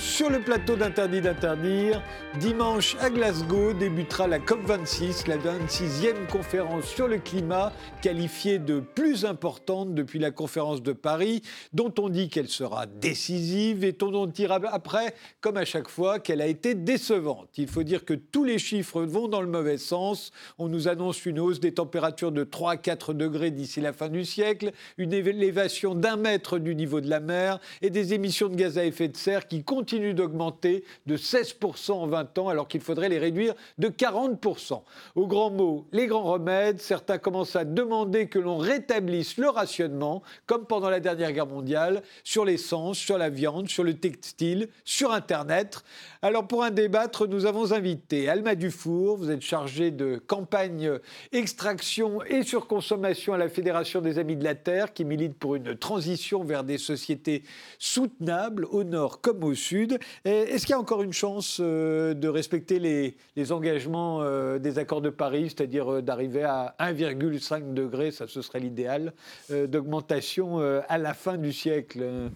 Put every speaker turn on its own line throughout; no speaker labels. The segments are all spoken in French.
Sur le plateau d'Interdit d'interdire. Dimanche à Glasgow débutera la COP26, la 26e conférence sur le climat, qualifiée de plus importante depuis la conférence de Paris, dont on dit qu'elle sera décisive et dont on dira après, comme à chaque fois, qu'elle a été décevante. Il faut dire que tous les chiffres vont dans le mauvais sens. On nous annonce une hausse des températures de 3 à 4 degrés d'ici la fin du siècle, une élévation d'un mètre du niveau de la mer et des émissions de gaz à effet de serre qui continuent d'augmenter de 16% en 20 ans alors qu'il faudrait les réduire de 40%. Au grand mot, les grands remèdes, certains commencent à demander que l'on rétablisse le rationnement, comme pendant la dernière guerre mondiale, sur l'essence, sur la viande, sur le textile, sur Internet. Alors pour un débattre, nous avons invité Alma Dufour, vous êtes chargée de campagne extraction et surconsommation à la Fédération des Amis de la Terre, qui milite pour une transition vers des sociétés soutenables au nord comme au sud. Est-ce qu'il y a encore une chance euh, de respecter les, engagements euh, des accords de Paris, c'est-à-dire euh, d'arriver à 1,5 degré, ça ce serait l'idéal, d'augmentation à la fin du siècle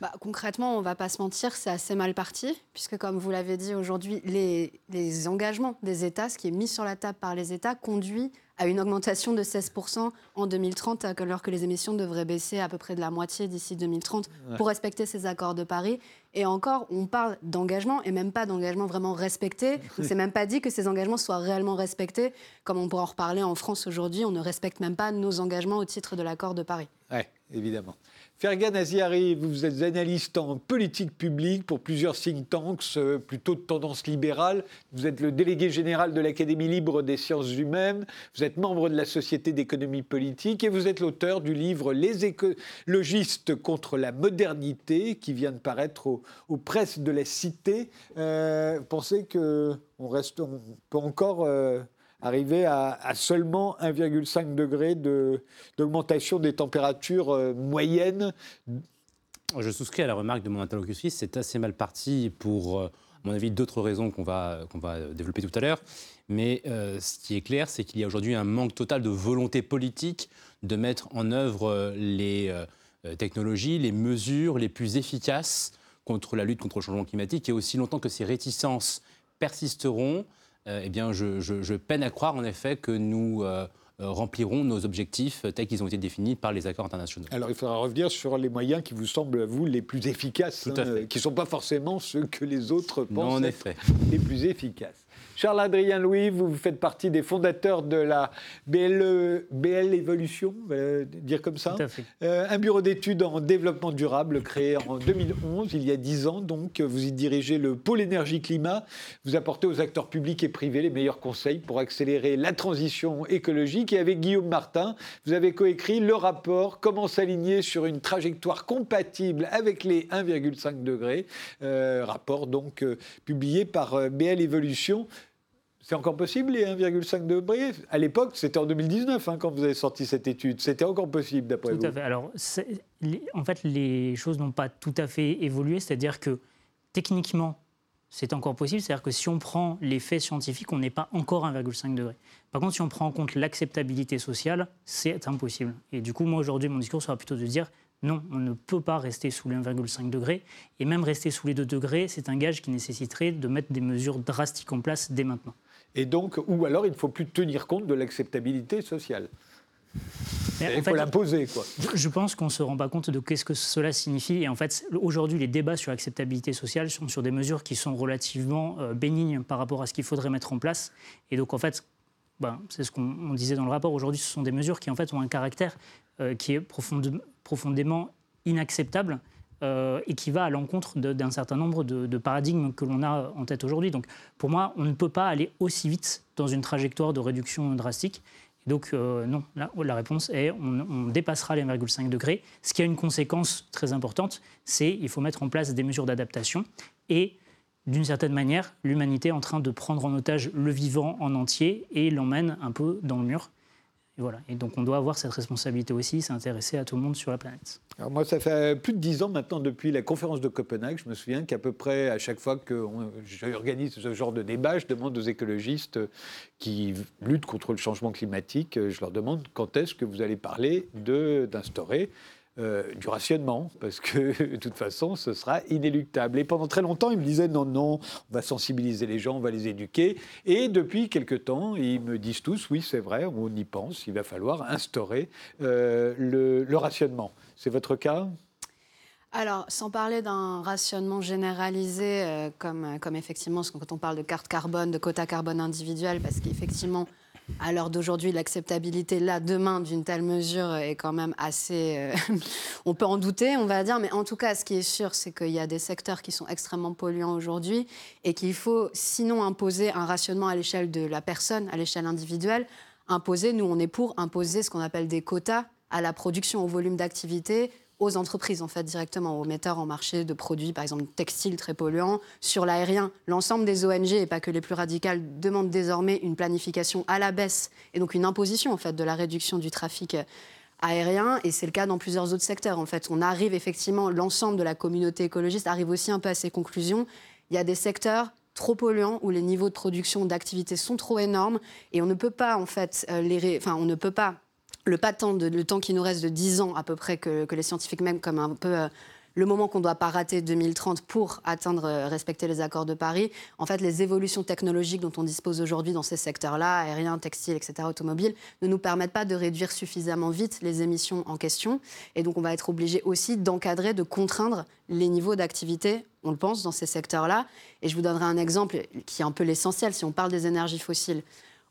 bah, concrètement, on ne va pas se mentir, c'est assez mal parti, puisque comme vous l'avez dit aujourd'hui, les, les, engagements des États, ce qui est mis sur la table par les États, conduit à une augmentation de 16% en 2030, alors que les émissions devraient baisser à peu près de la moitié d'ici 2030 pour respecter ces accords de Paris. Et encore, on parle d'engagement et même pas d'engagement vraiment respecté. C'est même pas dit que ces engagements soient réellement respectés. Comme on pourra en reparler en France aujourd'hui, on ne respecte même pas nos engagements au titre de l'accord de Paris.
Oui, évidemment. Fergan Aziari, vous êtes analyste en politique publique pour plusieurs think tanks, euh, plutôt de tendance libérale. Vous êtes le délégué général de l'Académie libre des sciences humaines. Vous êtes membre de la Société d'économie politique et vous êtes l'auteur du livre Les écologistes contre la modernité qui vient de paraître aux, presses de la Cité. Euh, pensez qu'on on peut encore euh, arriver à, seulement 1,5 degré d'augmentation des températures euh, moyennes.
Je souscris à la remarque de mon interlocutrice, c'est assez mal parti pour, euh, à mon avis, d'autres raisons qu'on va, qu'on va développer tout à l'heure. Mais euh, ce qui est clair, c'est qu'il y a aujourd'hui un manque total de volonté politique de mettre en œuvre les technologies, les mesures les plus efficaces contre la lutte contre le changement climatique. Et aussi longtemps que ces réticences persisteront, eh bien, je, peine à croire en effet que nous euh, euh, remplirons nos objectifs tels qu'ils ont été définis par les accords internationaux.
Alors il faudra revenir sur les moyens qui vous semblent, vous, les plus efficaces, hein, qui ne sont pas forcément ceux que les autres pensent être les plus efficaces. Charles-Adrien Louis, vous faites partie des fondateurs de la BL Evolution, dire comme ça. Euh, un bureau d'études en développement durable créé en 2011, il y a 10 ans. Donc, vous y dirigez le pôle énergie-climat. Vous apportez aux acteurs publics et privés les meilleurs conseils pour accélérer la transition écologique. Et avec Guillaume Martin, vous avez coécrit le rapport Comment s'aligner sur une trajectoire compatible avec les 1,5 degrés. Euh, rapport donc euh, publié par BL Evolution. C'est encore possible les 1,5 degrés? À l'époque, c'était en 2019 hein, quand vous avez sorti cette étude. C'était encore possible d'après vous
Tout à fait. Alors, en fait, les choses n'ont pas tout à fait évolué. C'est-à-dire que techniquement, c'est encore possible. C'est-à-dire que si on prend les faits scientifiques, on n'est pas encore à 1,5 degré. Par contre, si on prend en compte l'acceptabilité sociale, c'est impossible. Et du coup, moi, aujourd'hui, mon discours sera plutôt de dire non, on ne peut pas rester sous les 1,5 degrés. Et même rester sous les 2 degrés, c'est un gage qui nécessiterait de mettre des mesures drastiques en place dès maintenant.
Et donc, ou alors il ne faut plus tenir compte de l'acceptabilité sociale. il faut l'imposer, quoi.
Je pense qu'on ne se rend pas compte de qu'est-ce que cela signifie. Et en fait, aujourd'hui, les débats sur l'acceptabilité sociale sont sur des mesures qui sont relativement euh, bénignes par rapport à ce qu'il faudrait mettre en place. Et donc, en fait, ben, c'est ce qu'on disait dans le rapport. Aujourd'hui, ce sont des mesures qui, en fait, ont un caractère euh, qui est profondément inacceptable euh, et qui va à l'encontre d'un certain nombre de, paradigmes que l'on a en tête aujourd'hui. Donc pour moi, on ne peut pas aller aussi vite dans une trajectoire de réduction drastique. donc euh, non, la, réponse est on, dépassera les 1,5 degrés. Ce qui a une conséquence très importante, c'est qu'il faut mettre en place des mesures d'adaptation et d'une certaine manière, l'humanité est en train de prendre en otage le vivant en entier et l'emmène un peu dans le mur. Et voilà. Et donc on doit avoir cette responsabilité aussi, s'intéresser à tout le monde sur la planète.
Alors moi, ça fait plus de dix ans maintenant depuis la conférence de Copenhague. Je me souviens qu'à peu près à chaque fois que j'organise ce genre de débat, je demande aux écologistes qui luttent contre le changement climatique, je leur demande quand est-ce que vous allez parler d'instaurer euh, du rationnement, parce que de toute façon, ce sera inéluctable. Et pendant très longtemps, ils me disaient non, non, on va sensibiliser les gens, on va les éduquer. Et depuis quelque temps, ils me disent tous, oui, c'est vrai, on y pense, il va falloir instaurer euh, le, rationnement. C'est votre cas?
Alors, sans parler d'un rationnement généralisé, euh, comme, comme effectivement, quand on parle de carte carbone, de quota carbone individuel, parce qu'effectivement, à l'heure d'aujourd'hui, l'acceptabilité là, demain, d'une telle mesure est quand même assez... Euh, on peut en douter, on va dire, mais en tout cas, ce qui est sûr, c'est qu'il y a des secteurs qui sont extrêmement polluants aujourd'hui et qu'il faut, sinon, imposer un rationnement à l'échelle de la personne, à l'échelle individuelle, imposer, nous, on est pour imposer ce qu'on appelle des quotas à la production, au volume d'activité, aux entreprises, en fait, directement, aux metteurs en marché de produits, par exemple textiles très polluants. Sur l'aérien, l'ensemble des ONG, et pas que les plus radicales, demandent désormais une planification à la baisse et donc une imposition, en fait, de la réduction du trafic aérien. Et c'est le cas dans plusieurs autres secteurs. En fait, on arrive effectivement, l'ensemble de la communauté écologiste arrive aussi un peu à ces conclusions. Il y a des secteurs trop polluants où les niveaux de production d'activité sont trop énormes et on ne peut pas en fait euh, les enfin on ne peut pas le temps qui nous reste de 10 ans à peu près que, les scientifiques même comme un peu euh, le moment qu'on ne doit pas rater 2030 pour atteindre, euh, respecter les accords de Paris, en fait, les évolutions technologiques dont on dispose aujourd'hui dans ces secteurs-là, aérien, textile, etc., automobile, ne nous permettent pas de réduire suffisamment vite les émissions en question. Et donc, on va être obligé aussi d'encadrer, de contraindre les niveaux d'activité, on le pense, dans ces secteurs-là. Et je vous donnerai un exemple qui est un peu l'essentiel si on parle des énergies fossiles.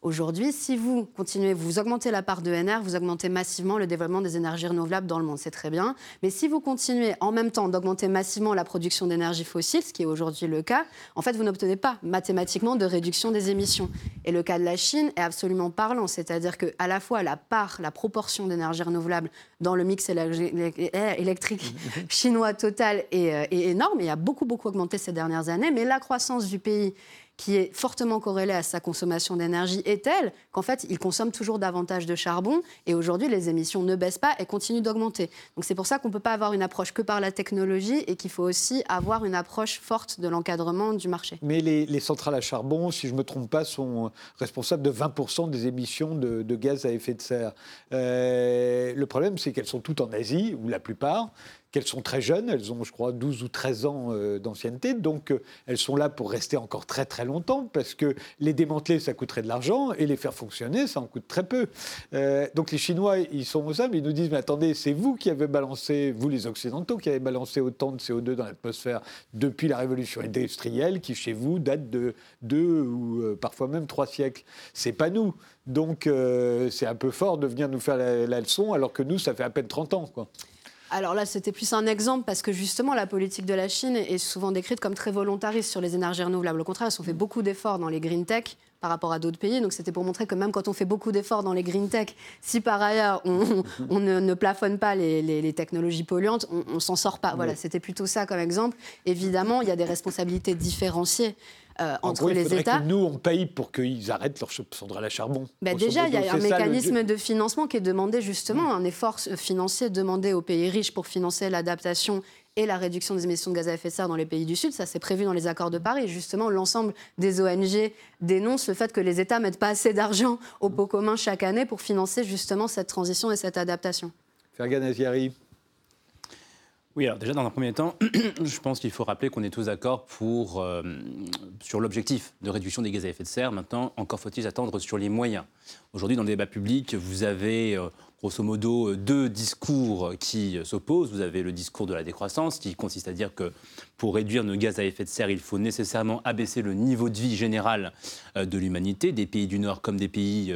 Aujourd'hui, si vous continuez, vous augmentez la part de NR, vous augmentez massivement le développement des énergies renouvelables dans le monde, c'est très bien. Mais si vous continuez en même temps d'augmenter massivement la production d'énergie fossile, ce qui est aujourd'hui le cas, en fait, vous n'obtenez pas mathématiquement de réduction des émissions. Et le cas de la Chine est absolument parlant, c'est-à-dire que à la fois la part, la proportion d'énergie renouvelable dans le mix électrique chinois total est, euh, est énorme et a beaucoup beaucoup augmenté ces dernières années, mais la croissance du pays qui est fortement corrélée à sa consommation d'énergie est telle qu'en fait, il consomme toujours davantage de charbon et aujourd'hui, les émissions ne baissent pas et continuent d'augmenter. Donc c'est pour ça qu'on ne peut pas avoir une approche que par la technologie et qu'il faut aussi avoir une approche forte de l'encadrement du marché.
Mais les, centrales à charbon, si je ne me trompe pas, sont responsables de 20% des émissions de, gaz à effet de serre. Euh, le problème, c'est qu'elles sont toutes en Asie, ou la plupart qu'elles sont très jeunes, elles ont, je crois, 12 ou 13 ans euh, d'ancienneté, donc euh, elles sont là pour rester encore très très longtemps, parce que les démanteler, ça coûterait de l'argent, et les faire fonctionner, ça en coûte très peu. Euh, donc les Chinois, ils sont aux mais ils nous disent, mais attendez, c'est vous qui avez balancé, vous les Occidentaux, qui avez balancé autant de CO2 dans l'atmosphère depuis la révolution industrielle, qui chez vous date de deux ou parfois même trois siècles. C'est pas nous. Donc c'est un peu fort de venir nous faire la, la, leçon, alors que nous, ça fait à peine 30 ans. Quoi.
Alors là, c'était plus un exemple parce que justement, la politique de la Chine est souvent décrite comme très volontariste sur les énergies renouvelables. Au contraire, ils ont fait beaucoup d'efforts dans les green tech par rapport à d'autres pays. Donc c'était pour montrer que même quand on fait beaucoup d'efforts dans les green tech, si par ailleurs on, ne, plafonne pas les, technologies polluantes, on, ne s'en sort pas. Voilà, c'était plutôt ça comme exemple. Évidemment, il y a des responsabilités différenciées euh, entre les États.
Que nous, on paye pour qu'ils arrêtent leur centrale à charbon.
Ben déjà, il y a un mécanisme de financement qui est demandé justement, un effort financier demandé aux pays riches pour financer l'adaptation et la réduction des émissions de gaz à effet de serre dans les pays du Sud. Ça, c'est prévu dans les accords de Paris. Justement, l'ensemble des ONG dénoncent le fait que les États mettent pas assez d'argent au pot commun chaque année pour financer justement cette transition et cette adaptation.
Fergan Aziari.
Oui, alors déjà, dans un premier temps, je pense qu'il faut rappeler qu'on est tous d'accord pour, euh, sur l'objectif de réduction des gaz à effet de serre. Maintenant, encore faut-il attendre sur les moyens. Aujourd'hui, dans le débat public, vous avez euh, grosso modo deux discours qui s'opposent. Vous avez le discours de la décroissance, qui consiste à dire que pour réduire nos gaz à effet de serre, il faut nécessairement abaisser le niveau de vie général euh, de l'humanité, des pays du Nord comme des pays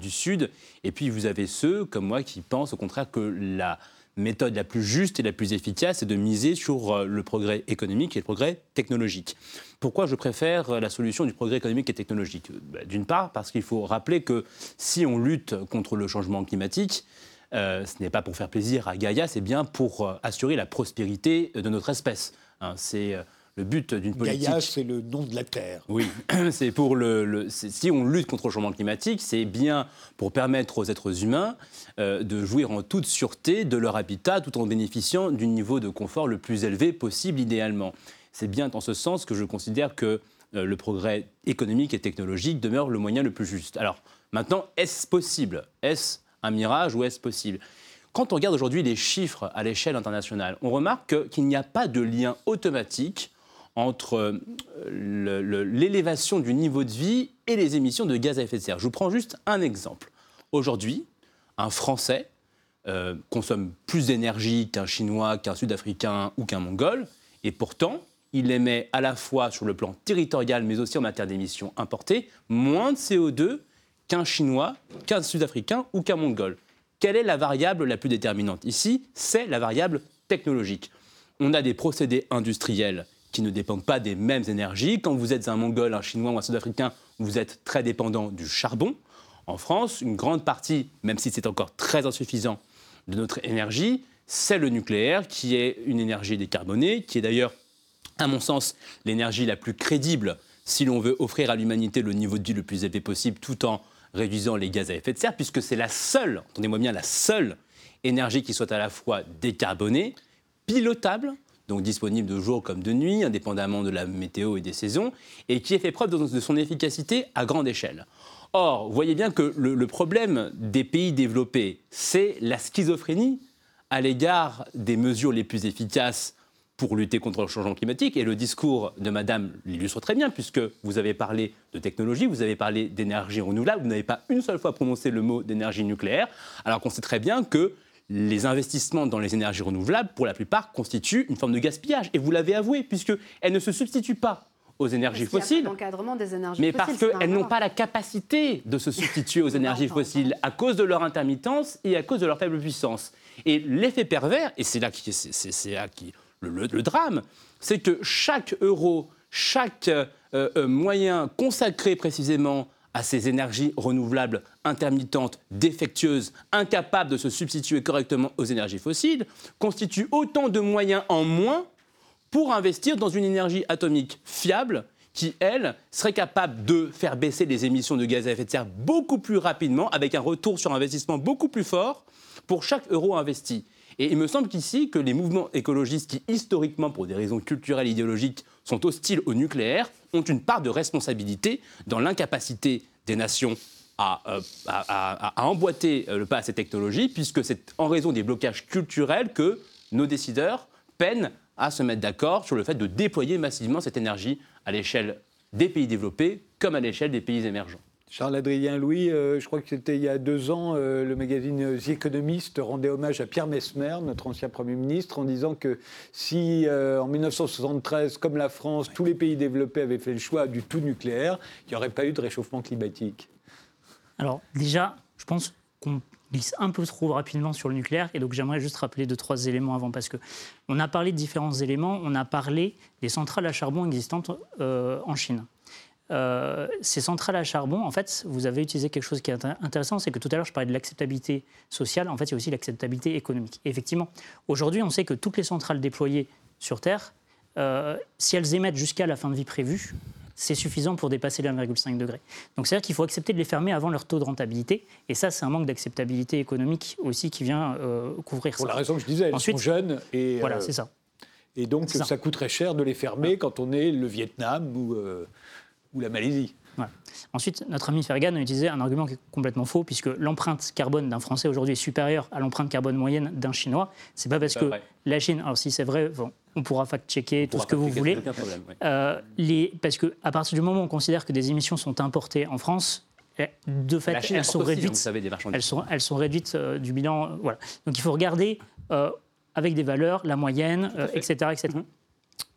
du Sud. Et puis, vous avez ceux, comme moi, qui pensent au contraire que la méthode la plus juste et la plus efficace est de miser sur euh, le progrès économique et le progrès technologique. Pourquoi je préfère euh, la solution du progrès économique et technologique? Bah, D'une part, parce qu'il faut rappeler que si on lutte contre le changement climatique, euh, ce n'est pas pour faire plaisir à Gaïa, c'est bien pour assurer la prospérité de notre espèce. Hein. c'est le but d'une politique.
Gaïa, c'est le nom de la Terre.
Oui, c'est pour le. si on lutte contre le changement climatique, c'est bien pour permettre aux êtres humains euh, de jouir en toute sûreté de leur habitat, tout en bénéficiant du niveau de confort le plus élevé possible, idéalement. C'est bien dans ce sens que je considère que euh, le progrès économique et technologique demeure le moyen le plus juste. Alors, maintenant, est-ce possible? Est-ce un mirage ou est-ce possible? Quand on regarde aujourd'hui les chiffres à l'échelle internationale, on remarque qu'il n'y a pas de lien automatique entre l'élévation du niveau de vie et les émissions de gaz à effet de serre. Je vous prends juste un exemple. Aujourd'hui, un Français euh, consomme plus d'énergie qu'un Chinois, qu'un Sud-Africain ou qu'un Mongol, et pourtant, il émet à la fois sur le plan territorial, mais aussi en matière d'émissions importées, moins de CO2 qu'un Chinois, qu'un Sud-Africain ou qu'un Mongol. Quelle est la variable la plus déterminante? Ici, c'est la variable technologique. On a des procédés industriels qui ne dépendent pas des mêmes énergies. Quand vous êtes un Mongol, un Chinois ou un Sud-Africain, vous êtes très dépendant du charbon. En France, une grande partie, même si c'est encore très insuffisant, de notre énergie, c'est le nucléaire, qui est une énergie décarbonée, qui est d'ailleurs, à mon sens, l'énergie la plus crédible si l'on veut offrir à l'humanité le niveau de vie le plus élevé possible, tout en réduisant les gaz à effet de serre, puisque c'est la seule, entendez-moi bien, la seule énergie qui soit à la fois décarbonée, pilotable donc disponible de jour comme de nuit, indépendamment de la météo et des saisons, et qui a fait preuve de son efficacité à grande échelle. Or, vous voyez bien que le, problème des pays développés, c'est la schizophrénie à l'égard des mesures les plus efficaces pour lutter contre le changement climatique. Et le discours de Madame l'illustre très bien, puisque vous avez parlé de technologie, vous avez parlé d'énergie renouvelable, vous n'avez pas une seule fois prononcé le mot d'énergie nucléaire, alors qu'on sait très bien que les investissements dans les énergies renouvelables, pour la plupart, constituent une forme de gaspillage. Et vous l'avez avoué, puisqu'elles ne se substituent pas aux énergies fossiles,
des énergies
mais parce qu'elles n'ont pas la capacité de se substituer aux énergies fossiles à cause de leur intermittence et à cause de leur faible puissance. Et l'effet pervers, et c'est là, qui, c'est, là qui, le, drame, c'est que chaque euro, chaque euh, euh, moyen consacré précisément à ces énergies renouvelables intermittentes, défectueuses, incapables de se substituer correctement aux énergies fossiles, constitue autant de moyens en moins pour investir dans une énergie atomique fiable qui, elle, serait capable de faire baisser les émissions de gaz à effet de serre beaucoup plus rapidement, avec un retour sur investissement beaucoup plus fort pour chaque euro investi. Et il me semble qu'ici, que les mouvements écologistes qui, historiquement, pour des raisons culturelles et idéologiques, sont hostiles au nucléaire, ont une part de responsabilité dans l'incapacité des nations à, euh, emboîter euh, le pas à ces technologies, puisque c'est en raison des blocages culturels que nos décideurs peinent à se mettre d'accord sur le fait de déployer massivement cette énergie à l'échelle des pays développés comme à l'échelle des pays émergents.
Charles-Adrien Louis, euh, je crois que c'était il y a deux ans, euh, le magazine The Economist rendait hommage à Pierre Mesmer, notre ancien Premier ministre, en disant que si euh, en 1973, comme la France, tous les pays développés avaient fait le choix du tout nucléaire, il n'y aurait pas eu de réchauffement climatique.
Alors déjà, je pense qu'on glisse un peu trop rapidement sur le nucléaire. Et donc j'aimerais juste rappeler deux, trois éléments avant, parce qu'on a parlé de différents éléments. On a parlé des centrales à charbon existantes en Chine. Euh, ces centrales à charbon, en fait, vous avez utilisé quelque chose qui est intéressant, c'est que tout à l'heure, je parlais de l'acceptabilité sociale, en fait, il y a aussi l'acceptabilité économique. effectivement, aujourd'hui, on sait que toutes les centrales déployées sur Terre, euh, si elles émettent jusqu'à la fin de vie prévue, c'est suffisant pour dépasser les 1,5 degré. Donc c'est-à-dire qu'il faut accepter de les fermer avant leur taux de rentabilité. Et ça, c'est un manque d'acceptabilité économique aussi qui vient euh, couvrir
ça. Pour la raison que je disais, elles Ensuite, sont jeunes. Et,
voilà, c'est ça.
Et donc, ça. ça. coûterait cher de les fermer quand on est le Vietnam ou ou la Malaisie.
Ensuite, notre ami Fergan a utilisé un argument qui est complètement faux, puisque l'empreinte carbone d'un Français aujourd'hui est supérieure à l'empreinte carbone moyenne d'un Chinois. C'est pas parce que la Chine, alors si c'est vrai, on pourra fact-checker tout ce que vous voulez. Euh, les, parce qu'à partir du moment où on considère que des émissions sont importées en France, eh, de fait, elles sont, réduites, elles, sont, elles sont réduites euh, du bilan. Euh, voilà. Donc il faut regarder avec des valeurs, la moyenne, etc. etc.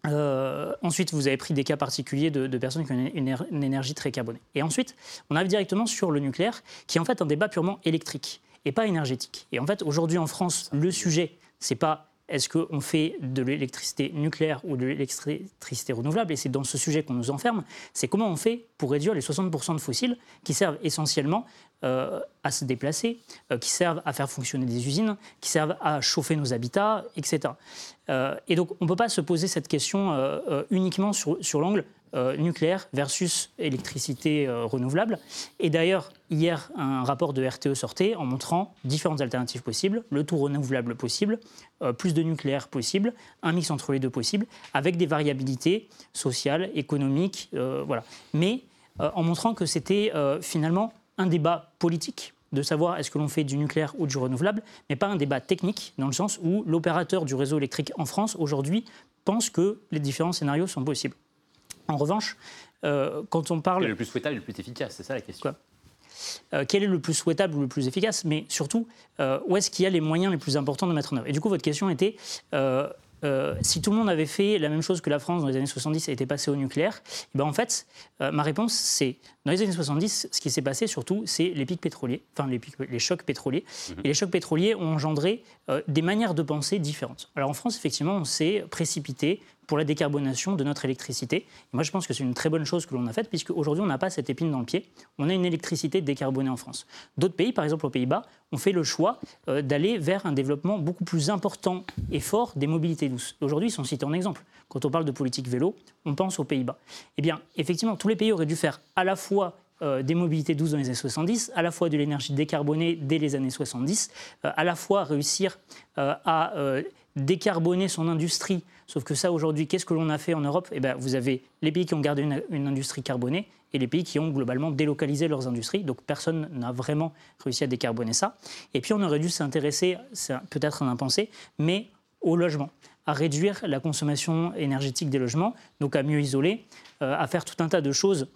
Euh, ensuite, vous avez pris des cas particuliers de, personnes qui ont une, énergie très carbonée. Et ensuite, on arrive directement sur le nucléaire, qui est en fait un débat purement électrique et pas énergétique. Et en fait, aujourd'hui en France, le sujet, c'est pas est-ce qu'on fait de l'électricité nucléaire ou de l'électricité renouvelable Et c'est dans ce sujet qu'on nous enferme. C'est comment on fait pour réduire les 60% de fossiles qui servent essentiellement euh, à se déplacer, euh, qui servent à faire fonctionner des usines, qui servent à chauffer nos habitats, etc. Euh, et donc, on ne peut pas se poser cette question uniquement sur, l'angle nucléaire versus électricité renouvelable. Et d'ailleurs, hier, un rapport de RTE sortait en montrant différentes alternatives possibles, le tout renouvelable possible, plus de nucléaire possible, un mix entre les deux possible, avec des variabilités sociales, économiques, voilà. Mais en montrant que c'était finalement un débat politique de savoir est-ce que l'on fait du nucléaire ou du renouvelable, mais pas un débat technique, dans le sens où l'opérateur du réseau électrique en France, aujourd'hui, pense que les différents scénarios sont possibles. En revanche, euh, quand on parle...
Quel est le plus souhaitable et le plus efficace? C'est ça la question.
Euh, quel est le plus souhaitable ou le plus efficace, mais surtout, euh, où est-ce qu'il y a les moyens les plus importants de mettre en œuvre? Et du coup, votre question était, euh, si tout le monde avait fait la même chose que la France dans les années 70 et était passé au nucléaire, eh ben en fait, euh, ma réponse, c'est dans les années 70, ce qui s'est passé surtout, c'est les pics pétroliers, enfin les, les chocs pétroliers. Mhm. Et les chocs pétroliers ont engendré euh, des manières de penser différentes. Alors en France, effectivement, on s'est précipité pour la décarbonation de notre électricité. Moi, je pense que c'est une très bonne chose que l'on a faite, puisque aujourd'hui, on n'a pas cette épine dans le pied. On a une électricité décarbonée en France. D'autres pays, par exemple aux Pays-Bas, ont fait le choix euh, d'aller vers un développement beaucoup plus important et fort des mobilités douces. Aujourd'hui, ils sont cités en exemple. Quand on parle de politique vélo, on pense aux Pays-Bas. Eh bien, effectivement, tous les pays auraient dû faire à la fois euh, des mobilités douces dans les années 70, à la fois de l'énergie décarbonée dès les années 70, euh, à la fois réussir à décarboner son industrie. Sauf que ça, aujourd'hui, qu'est-ce que l'on a fait en Europe? Eh bien, Vous avez les pays qui ont gardé une, industrie carbonée et les pays qui ont globalement délocalisé leurs industries. Donc personne n'a vraiment réussi à décarboner ça. Et puis on aurait dû s'intéresser, c'est peut-être un impensé, mais au logement à réduire la consommation énergétique des logements, donc à mieux isoler, euh, à faire tout un tas de choses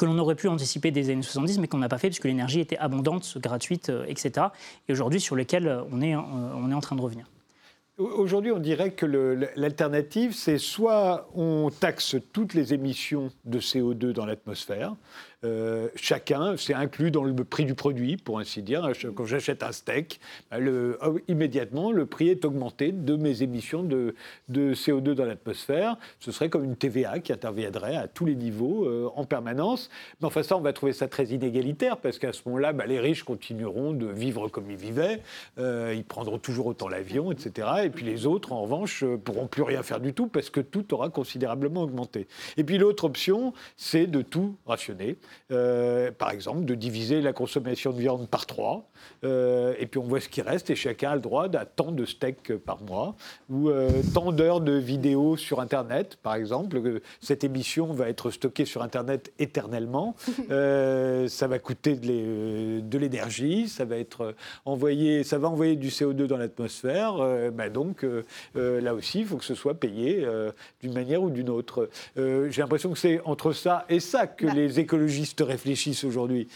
que l'on aurait pu anticiper des années 70, mais qu'on n'a pas fait puisque l'énergie était abondante, gratuite, euh, etc. Et aujourd'hui, sur lesquelles on est, on est en train de revenir.
Aujourd'hui, on dirait que l'alternative, c'est soit on taxe toutes les émissions de CO2 dans l'atmosphère, euh, chacun, c'est inclus dans le prix du produit, pour ainsi dire. Quand j'achète un steak, bah, oh, immédiatement, le prix est augmenté de mes émissions de, de CO2 dans l'atmosphère. Ce serait comme une TVA qui interviendrait à tous les niveaux euh, en permanence. Mais enfin, ça, on va trouver ça très inégalitaire, parce qu'à ce moment-là, bah, les riches continueront de vivre comme ils vivaient. Euh, ils prendront toujours autant l'avion, etc. Et puis les autres, en revanche, pourront plus rien faire du tout, parce que tout aura considérablement augmenté. Et puis l'autre option, c'est de tout rationner. Euh, par exemple, de diviser la consommation de viande par trois, euh, et puis on voit ce qui reste, et chacun a le droit à tant de steaks par mois, ou euh, tant d'heures de vidéos sur Internet, par exemple. Cette émission va être stockée sur Internet éternellement. ça va coûter de l'énergie, ça va être envoyé, ça va envoyer du CO2 dans l'atmosphère. Bah donc là aussi, il faut que ce soit payé d'une manière ou d'une autre. J'ai l'impression que c'est entre ça et ça que bah. les écologistes réfléchissent aujourd'hui?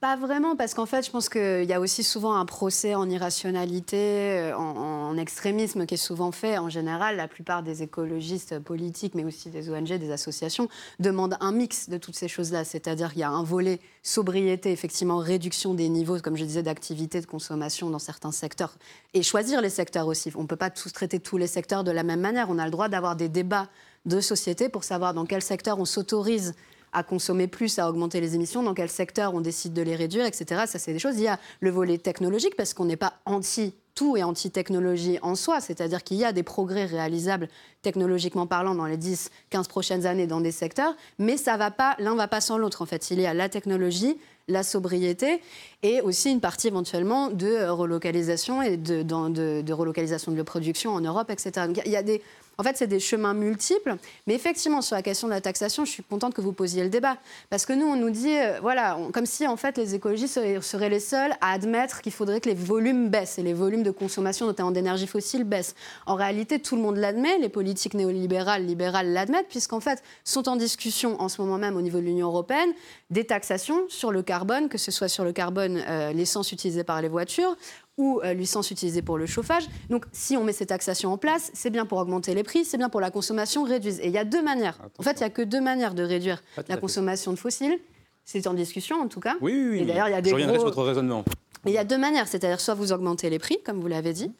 Pas, vraiment, parce qu'en fait, je pense qu'il y a aussi souvent un procès en irrationalité, euh, en, extrémisme qui est souvent fait. En général, la plupart des écologistes politiques, mais aussi des ONG, des associations, demandent un mix de toutes ces choses-là. C'est-à-dire qu'il y a un volet sobriété, effectivement, réduction des niveaux, comme je disais, d'activité, de consommation dans certains secteurs. Et choisir les secteurs aussi. On ne peut pas tous traiter tous les secteurs de la même manière. On a le droit d'avoir des débats de société pour savoir dans quel secteur on s'autorise à consommer plus, à augmenter les émissions, dans quel secteur on décide de les réduire, etc. Ça, c'est des choses. Il y a le volet technologique, parce qu'on n'est pas anti tout et anti-technologie en soi, c'est-à-dire qu'il y a des progrès réalisables technologiquement parlant dans les 10, 15 prochaines années dans des secteurs, mais ça va pas, l'un va pas sans l'autre en fait. Il y a la technologie, la sobriété et aussi une partie éventuellement de relocalisation et de, de, relocalisation de la production en Europe, etc. Donc il y a des en fait, c'est des chemins multiples. Mais effectivement, sur la question de la taxation, je suis contente que vous posiez le débat. Parce que nous, on nous dit, euh, voilà, comme si en fait les écologistes seraient, les seuls à admettre qu'il faudrait que les volumes baissent et les volumes de consommation, notamment d'énergie fossile, baissent. En réalité, tout le monde l'admet, les politiques néolibérales, libérales l'admettent, puisqu'en fait, sont en discussion en ce moment même au niveau de l'Union européenne des taxations sur le carbone, que ce soit sur le carbone, euh, l'essence utilisée par les voitures, ou euh, licence utilisée pour le chauffage. Donc, si on met ces taxations en place, c'est bien pour augmenter les prix, c'est bien pour la consommation réduite. Et il y a deux manières. En fait, il n'y a que deux manières de réduire la consommation de fossiles. C'est en discussion, en tout cas.
Oui, oui, oui.
Et d'ailleurs, il y a des
Je reviendrai sur votre raisonnement.
Il y a deux manières, c'est-à-dire soit vous augmentez les prix, comme vous l'avez dit,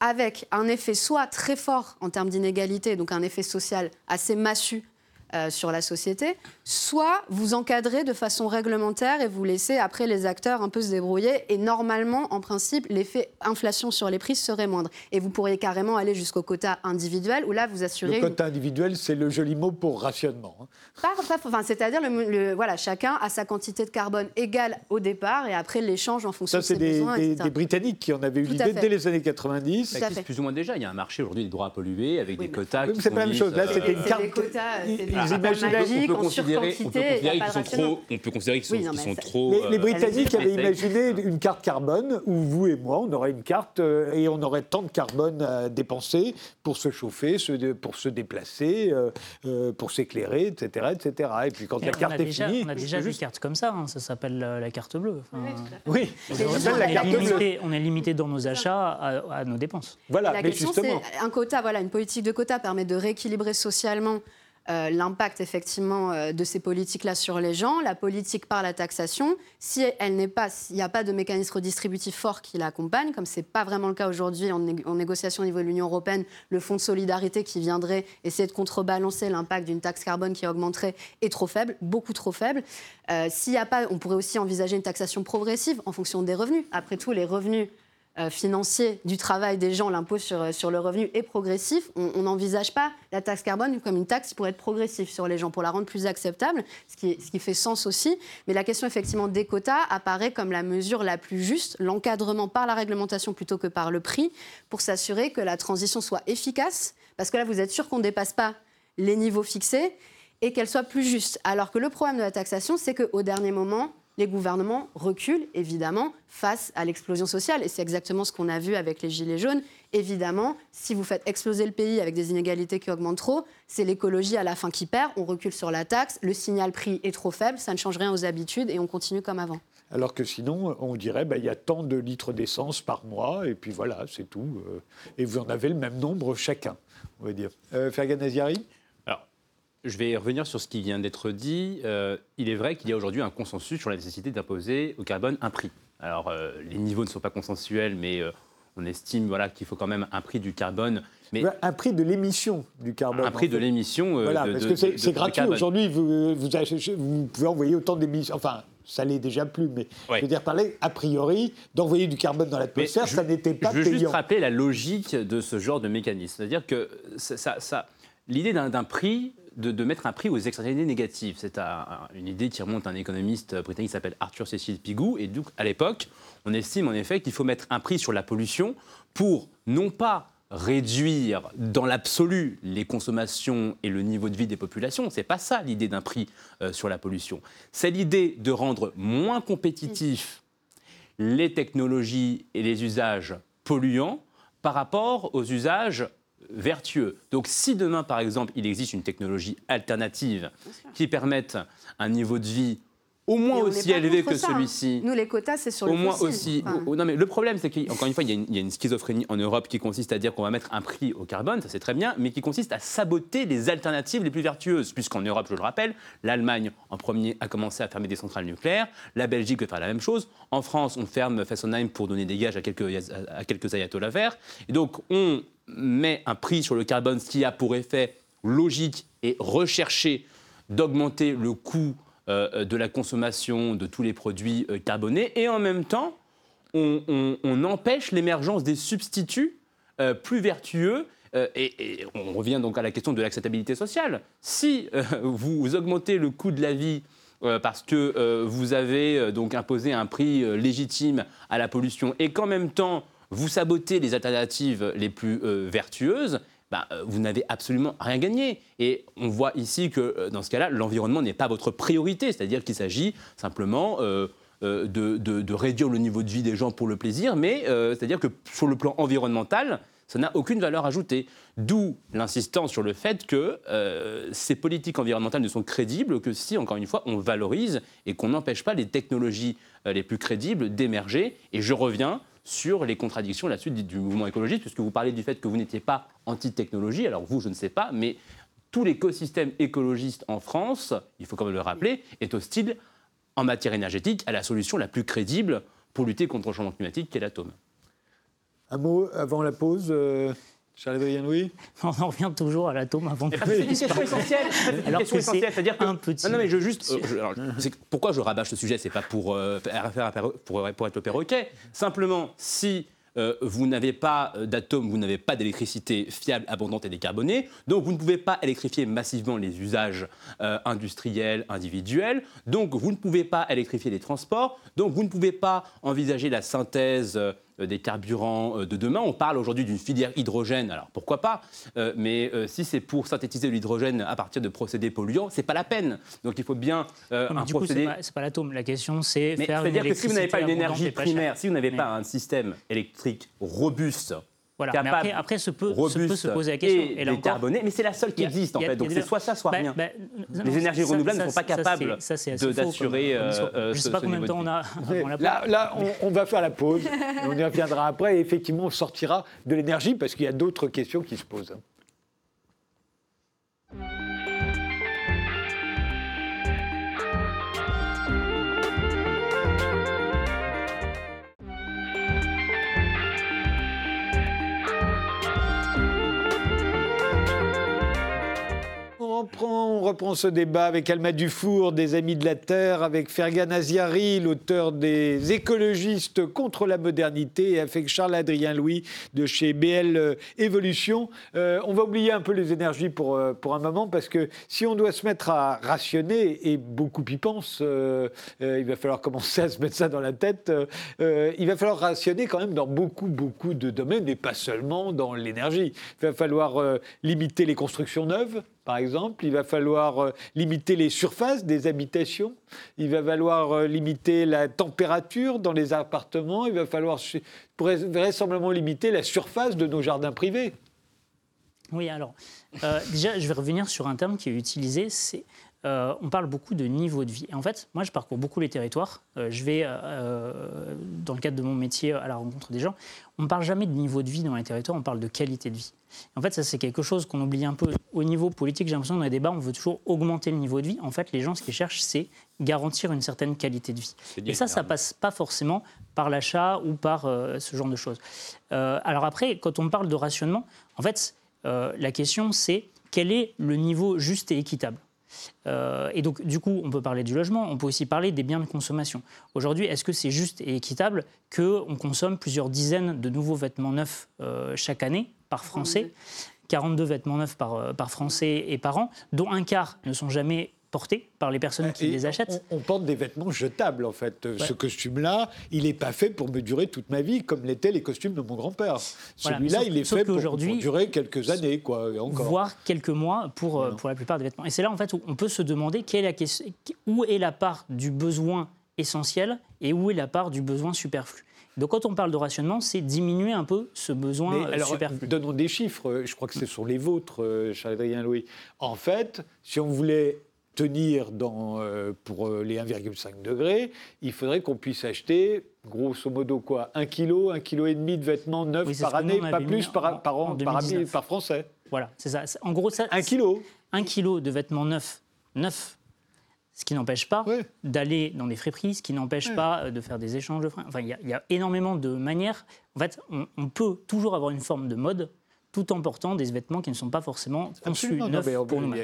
avec un effet soit très fort en termes d'inégalité, donc un effet social assez massu euh, sur la société, soit vous encadrez de façon réglementaire et vous laissez après les acteurs un peu se débrouiller. Et normalement, en principe, l'effet inflation sur les prix serait moindre. Et vous pourriez carrément aller jusqu'au quota individuel, où là, vous assurez...
Le quota individuel, c'est le joli mot pour rationnement.
Hein. enfin, C'est-à-dire, le, voilà, chacun a sa quantité de carbone égale au départ, et après l'échange en fonction de ses
des,
besoins,
des, des, Britanniques qui en avaient eu l'idée dès les années 90.
Ça existe plus ou moins déjà. Il y a un marché aujourd'hui des droits à polluer, avec des quotas...
c'est pas la même chose. Là, c'était une carte...
Des quotas, ils imaginaient
on peut considérer on peut considérer qu'ils sont trop, on peut considérer qu'ils sont,
Oui, non,
trop.
Les, les
euh,
Britanniques avaient imaginé une carte carbone où vous et moi, on aurait une carte euh, et on aurait tant de carbone à dépenser pour se chauffer, se pour se déplacer, euh, euh, pour s'éclairer, etc., etc. Et puis quand
Et
la carte
a
est
déjà,
finie,
on a déjà des cartes comme ça, hein, ça s'appelle euh, la carte bleue. Enfin,
oui, ça
Mais
s'appelle
justement,
la
on, est
carte bleue.
limité, on est limité dans nos achats à, à nos dépenses.
Voilà,
la
mais
question,
justement.
c'est un quota, voilà, une politique de quota permet de rééquilibrer socialement euh, l'impact effectivement euh, de ces politiques-là sur les gens. La politique par la taxation, si elle n'est pas, s'il n'y a pas de mécanisme redistributif fort qui l'accompagne, comme c'est pas vraiment le cas aujourd'hui en, né- en négociation au niveau de l'Union européenne, le fonds de solidarité qui viendrait essayer de contrebalancer l'impact d'une taxe carbone qui augmenterait est trop faible, beaucoup trop faible. Euh, s'il y a pas, on pourrait aussi envisager une taxation progressive en fonction des revenus. Après tout, les revenus euh, financier du travail des gens, l'impôt sur, euh, sur le revenu est progressif. On n'envisage pas la taxe carbone comme une taxe qui pourrait être progressive sur les gens pour la rendre plus acceptable, ce qui, ce qui fait sens aussi. Mais la question effectivement des quotas apparaît comme la mesure la plus juste, l'encadrement par la réglementation plutôt que par le prix, pour s'assurer que la transition soit efficace. Parce que là, vous êtes sûr qu'on ne dépasse pas les niveaux fixés et qu'elle soit plus juste. Alors que le problème de la taxation, c'est qu'au dernier moment, les gouvernements reculent, évidemment, face à l'explosion sociale. Et c'est exactement ce qu'on a vu avec les Gilets jaunes. Évidemment, si vous faites exploser le pays avec des inégalités qui augmentent trop, c'est l'écologie à la fin qui perd. On recule sur la taxe, le signal prix est trop faible, ça ne change rien aux habitudes et on continue comme avant.
Alors que sinon, on dirait ben, il y a tant de litres d'essence par mois, et puis voilà, c'est tout. euh, Et vous en avez le même nombre chacun, on va dire. Euh, Fergan Aziari
je vais revenir sur ce qui vient d'être dit. Euh, il est vrai qu'il y a aujourd'hui un consensus sur la nécessité d'imposer au carbone un prix. Alors, euh, les niveaux ne sont pas consensuels, mais euh, on estime voilà, qu'il faut quand même un prix du carbone. Mais
Un prix de l'émission du carbone.
un prix
en
de l'émission.
Voilà,
de-
parce
de-
que c'est gratuit. Aujourd'hui, vous, vous, achetez- vous pouvez envoyer autant d'émissions. Enfin, ça l'est déjà plus, mais
Ouais.
je veux dire, parler, a priori, d'envoyer du carbone dans l'atmosphère, ça n'était pas
Je veux juste
payant.
rappeler la logique de ce genre de mécanisme. C'est-à-dire que ça, ça- ça- l'idée d'un prix, de, mettre un prix aux externalités négatives, c'est un- un- une idée qui remonte à un économiste britannique qui s'appelle Arthur Cecil Pigou. Et donc, à l'époque, on estime en effet qu'il faut mettre un prix sur la pollution pour non pas réduire dans l'absolu les consommations et le niveau de vie des populations. C'est pas ça l'idée d'un prix euh, sur la pollution. C'est l'idée de rendre moins compétitifs les technologies et les usages polluants par rapport aux usages vertueux. Donc si demain, par exemple, il existe une technologie alternative qui permette un niveau de vie au moins aussi élevé que celui-ci,
Nous, les quotas, c'est sur
au
le
moins
fossile.
aussi.
Enfin,
au- au- non, mais le problème, c'est qu'encore une fois, il y, a une, il y a une schizophrénie en Europe qui consiste à dire qu'on va mettre un prix au carbone, ça c'est très bien, mais qui consiste à saboter les alternatives les plus vertueuses. Puisqu'en Europe, je le rappelle, l'Allemagne en premier a commencé à fermer des centrales nucléaires, la Belgique veut faire la même chose. En France, on ferme Fessenheim pour donner des gages à quelques, à quelques ayatollahs verts. Et donc, on met un prix sur le carbone, ce qui a pour effet logique et recherché d'augmenter le coût euh, de la consommation de tous les produits euh, carbonés et en même temps, on, empêche l'émergence des substituts euh, plus vertueux. et, et on revient donc à la question de l'acceptabilité sociale. Si vous augmentez le coût de la vie parce que vous avez donc imposé un prix légitime à la pollution et qu'en même temps vous sabotez les alternatives les plus euh, vertueuses, bah, euh, vous n'avez absolument rien gagné. Et on voit ici que euh, dans ce cas-là, l'environnement n'est pas votre priorité, c'est-à-dire qu'il s'agit simplement de, de- réduire le niveau de vie des gens pour le plaisir, mais c'est-à-dire que sur le plan environnemental, ça n'a aucune valeur ajoutée. D'où l'insistance sur le fait que ces politiques environnementales ne sont crédibles que si, encore une fois, on valorise et qu'on n'empêche pas les technologies les plus crédibles d'émerger. Et je reviens sur les contradictions là-dessus du du mouvement écologiste, puisque vous parlez du fait que vous n'étiez pas anti-technologie. Alors vous, je ne sais pas, mais tout l'écosystème écologiste en France, il faut quand même le rappeler, est hostile en matière énergétique à la solution la plus crédible pour lutter contre le changement climatique, qui est l'atome.
Un mot avant la pause, euh, Charles-Adrien Louis
On en revient toujours à l'atome avant que
C'est une question essentielle. C'est une
Alors
question
que c'est
essentielle, c'est-à-dire que
un petit-
Non, non, mais je juste. euh, je- alors, c'est- pourquoi je rabâche ce sujet? C'est pas pour, euh, pour, pour être le perroquet. Simplement, si euh, vous n'avez pas euh, d'atome, vous n'avez pas d'électricité fiable, abondante et décarbonée, donc vous ne pouvez pas électrifier massivement les usages euh, industriels, individuels, donc vous ne pouvez pas électrifier les transports, donc vous ne pouvez pas envisager la synthèse euh, des carburants de demain. On parle aujourd'hui d'une filière hydrogène, alors pourquoi pas Mais si c'est pour synthétiser l'hydrogène à partir de procédés polluants, c'est pas la peine. Donc il faut bien un
du
procédé.
c'est pas, l'atome. La question, c'est faire.
C'est-à-dire que si vous n'avez pas une énergie primaire, si vous n'avez pas un système électrique robuste
voilà. mais après, après se, peut, se, poser la question.
Et, décarboné, mais c'est la seule qui existe en fait. Donc c'est soit ça, soit bah, rien. Bah, les énergies renouvelables ne sont pas capables d'assurer.
Euh, euh, je ne sais pas combien de temps on a.
Là, là on, on, va faire la pause. on y reviendra après. Et effectivement, on sortira de l'énergie parce qu'il y a d'autres questions qui se posent. On reprend, ce débat avec Alma Dufour, des Amis de la Terre, avec Fergan Aziari, l'auteur des Écologistes contre la modernité, et avec Charles-Adrien Louis de chez BL Évolution. Euh, on va oublier un peu les énergies pour, euh, pour un moment, parce que si on doit se mettre à rationner, et beaucoup y pensent, euh, il va falloir commencer à se mettre ça dans la tête, il va falloir rationner quand même dans beaucoup, beaucoup de domaines, et pas seulement dans l'énergie. Il va falloir limiter les constructions neuves, par exemple. Il va falloir euh, limiter les surfaces des habitations. Il va falloir euh, limiter la température dans les appartements. Il va falloir vraisemblablement limiter la surface de nos jardins privés.
Oui, alors, euh, déjà, je vais revenir sur un terme qui est utilisé, c'est euh, on parle beaucoup de niveau de vie. Et en fait, moi, je parcours beaucoup les territoires. Euh, je vais, euh, dans le cadre de mon métier, à la rencontre des gens. On ne parle jamais de niveau de vie dans les territoires, on parle de qualité de vie. en fait, ça, c'est quelque chose qu'on oublie un peu. Au niveau politique, j'ai l'impression dans les débats, on veut toujours augmenter le niveau de vie. En fait, les gens, ce qu'ils cherchent, c'est garantir une certaine qualité de vie. Et ça, ça passe pas forcément par l'achat ou par ce genre de choses. alors après, quand on parle de rationnement, en fait, la question, c'est quel est le niveau juste et équitable? Euh, et donc, du coup, on peut parler du logement, on peut aussi parler des biens de consommation. Aujourd'hui, est-ce que c'est juste et équitable qu'on consomme plusieurs dizaines de nouveaux vêtements neufs euh, chaque année par Français? 42 vêtements neufs par, euh, par Français et par an, dont un quart ne sont jamais portés par les personnes qui les achètent.
On, porte des vêtements jetables, en fait. Ce costume-là, il n'est pas fait pour me durer toute ma vie, comme l'étaient les costumes de mon grand-père. Celui-là, il est fait pour, pour, durer quelques années, quoi, encore.
Voire quelques mois pour, euh, pour la plupart des vêtements. Et c'est là, en fait, où on peut se demander quelle est la où est la part du besoin essentiel et où est la part du besoin superflu. Donc quand on parle de rationnement, c'est diminuer un peu ce besoin euh, alors, superflu.
Donnons des chiffres, je crois que c'est sur les vôtres, euh, Charles-Adrien Louis. En fait, si on voulait tenir dans, euh, pour euh, les 1,5 degrés, il faudrait qu'on puisse acheter grosso modo quoi Un kilo, un kilo et demi de vêtements neufs par année, pas plus par, par, an, par, par, Français.
Voilà, c'est ça. En gros, ça,
un kilo.
Un kilo de vêtements neufs, neufs, ce qui n'empêche pas d'aller dans des friperies, ce qui n'empêche pas euh, de faire des échanges de freins. Enfin, il y, a énormément de manières. En fait, on, peut toujours avoir une forme de mode tout en portant des vêtements qui ne sont pas forcément conçus neufs pour nous.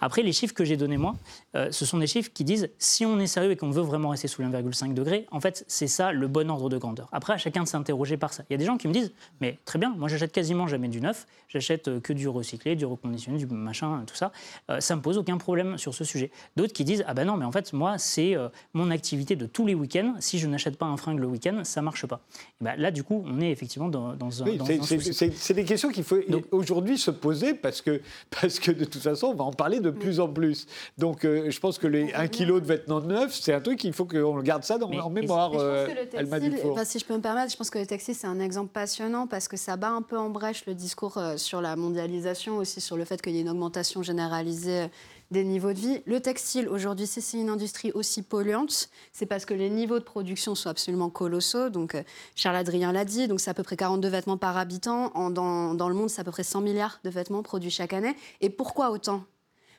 Après, les chiffres que j'ai donnés moi, euh, ce sont des chiffres qui disent si on est sérieux et qu'on veut vraiment rester sous les 1,5 degré, en fait, c'est ça le bon ordre de grandeur. Après, à chacun de s'interroger par ça. Il y a des gens qui me disent mais très bien, moi j'achète quasiment jamais du neuf, j'achète euh, que du recyclé, du reconditionné, du machin, tout ça. Euh, ça me pose aucun problème sur ce sujet. D'autres qui disent ah ben non, mais en fait, moi, c'est mon activité de tous les week-ends. Si je n'achète pas un fringue le week-end, ça marche pas. Et ben, là, du coup, on est effectivement dans, dans un. Oui,
c'est des questions qu'il faut aujourd'hui se poser parce que, parce que de toute façon, on va en parler de plus en plus. Donc euh, je pense que les 1 kg de vêtements neufs, c'est un truc qu'il faut qu'on garde ça dans, en mémoire.
Euh, si je peux me permettre, je pense que le textile, c'est un exemple passionnant parce que ça bat un peu en brèche le discours euh, sur la mondialisation, aussi sur le fait qu'il y ait une augmentation généralisée des niveaux de vie. Le textile, aujourd'hui, c'est une industrie aussi polluante. C'est parce que les niveaux de production sont absolument colossaux. Donc, euh, Charles Adrien l'a dit, c'est à peu près 42 vêtements par habitant. Dans, dans le monde, c'est à peu près 100 milliards de vêtements produits chaque année. Et pourquoi autant?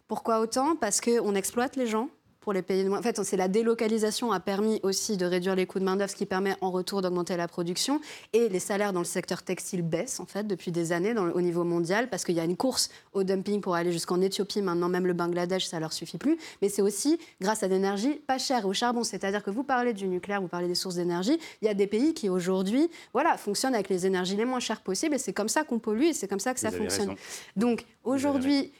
Pourquoi autant? Parce qu'on exploite les gens pour les pays de moins. En fait, c'est la délocalisation a permis aussi de réduire les coûts de main-d'œuvre, ce qui permet en retour d'augmenter la production. Et les salaires dans le secteur textile baissent, en fait, depuis des années dans, au niveau mondial, parce qu'il y a une course au dumping pour aller jusqu'en Éthiopie. Maintenant, même le Bangladesh, ça leur suffit plus. Mais c'est aussi grâce à l'énergie pas chère au charbon. C'est-à-dire que vous parlez du nucléaire, vous parlez des sources d'énergie. Il y a des pays qui, aujourd'hui, voilà, fonctionnent avec les énergies les moins chères possibles. Et c'est comme ça qu'on pollue et c'est comme ça que ça fonctionne. Donc, aujourd'hui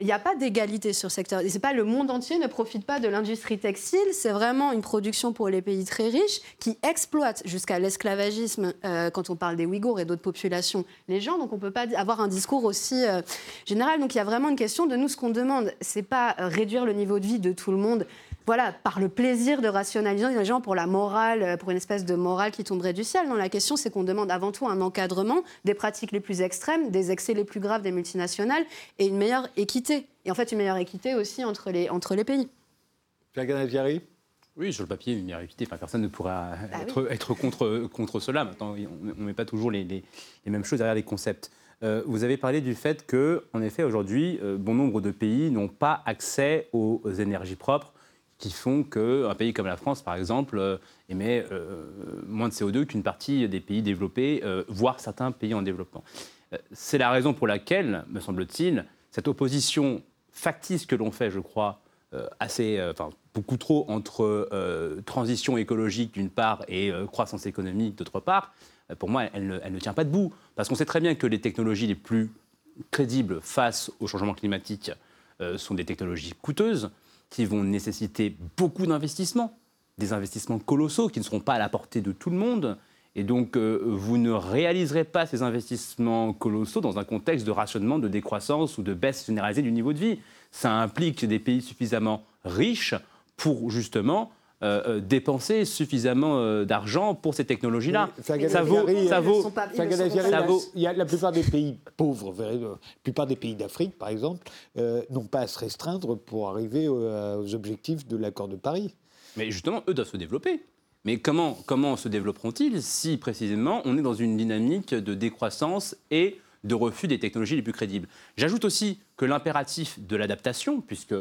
il n'y a pas d'égalité sur ce secteur. C'est pas le monde entier ne profite pas de l'industrie textile. C'est vraiment une production pour les pays très riches qui exploitent jusqu'à l'esclavagisme euh, quand on parle des Ouïghours et d'autres populations les gens. Donc on peut pas avoir un discours aussi euh, général. Donc il y a vraiment une question de nous ce qu'on demande, c'est pas euh, réduire le niveau de vie de tout le monde voilà, par le plaisir de rationaliser les gens pour la morale, euh, pour une espèce de morale qui tomberait du ciel. Non, la question, c'est qu'on demande avant tout un encadrement des pratiques les plus extrêmes, des excès les plus graves des multinationales et une meilleure équité. Et en fait, une meilleure équité aussi entre les, entre les pays.
oui, sur le papier, une meilleure équité. Enfin, personne ne pourra bah être, être, contre, contre cela. Maintenant, on ne met pas toujours les, les, mêmes choses derrière les concepts. Euh, vous avez parlé du fait que, en effet, aujourd'hui, euh, bon nombre de pays n'ont pas accès aux énergies propres qui font qu'un pays comme la France, par exemple, euh, émet euh, moins de CO2 qu'une partie des pays développés, euh, voire certains pays en développement. C'est la raison pour laquelle, me semble-t-il, cette opposition factice que l'on fait, je crois, assez, enfin, beaucoup trop entre transition écologique d'une part et croissance économique d'autre part, pour moi, elle ne, elle ne, tient pas debout. Parce qu'on sait très bien que les technologies les plus crédibles face au changement climatique sont des technologies coûteuses qui vont nécessiter beaucoup d'investissements, des investissements colossaux qui ne seront pas à la portée de tout le monde. Et donc, euh, vous ne réaliserez pas ces investissements colossaux dans un contexte de rationnement, de décroissance ou de baisse généralisée du niveau de vie. Ça implique des pays suffisamment riches pour justement euh, euh, dépenser suffisamment d'argent pour ces technologies-là.
ça vaut, ça vaut, ça vaut. Il y a la plupart des pays pauvres, la plupart des pays d'Afrique, par exemple, n'ont pas à se restreindre pour arriver aux objectifs de l'accord de Paris.
Mais justement, eux doivent se développer. Mais comment, comment se développeront-ils si précisément on est dans une dynamique de décroissance et de refus des technologies les plus crédibles? J'ajoute aussi que l'impératif de l'adaptation, puisque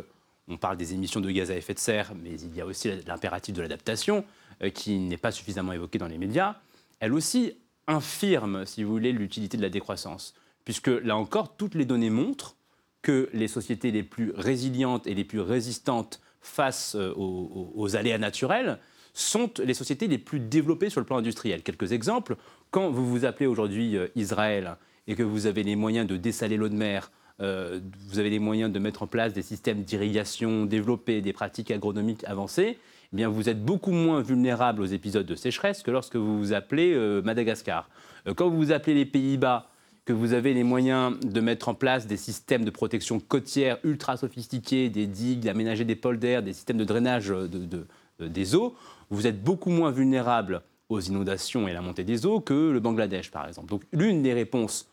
on parle des émissions de gaz à effet de serre, mais il y a aussi l'impératif de l'adaptation, euh, qui n'est pas suffisamment évoqué dans les médias. Elle aussi infirme, si vous voulez, l'utilité de la décroissance. Puisque là encore, toutes les données montrent que les sociétés les plus résilientes et les plus résistantes face euh, aux, aléas naturels sont les sociétés les plus développées sur le plan industriel. Quelques exemples. Quand vous vous appelez aujourd'hui euh, Israël et que vous avez les moyens de dessaler l'eau de mer euh, vous avez les moyens de mettre en place des systèmes d'irrigation développés, des pratiques agronomiques avancées, eh bien vous êtes beaucoup moins vulnérable aux épisodes de sécheresse que lorsque vous vous appelez euh, Madagascar. Euh, quand vous vous appelez les Pays-Bas, que vous avez les moyens de mettre en place des systèmes de protection côtière ultra sophistiqués, des digues, d'aménager des polders, des systèmes de drainage des eaux, vous êtes beaucoup moins vulnérable aux inondations et à la montée des eaux que le Bangladesh, par exemple. Donc l'une des réponses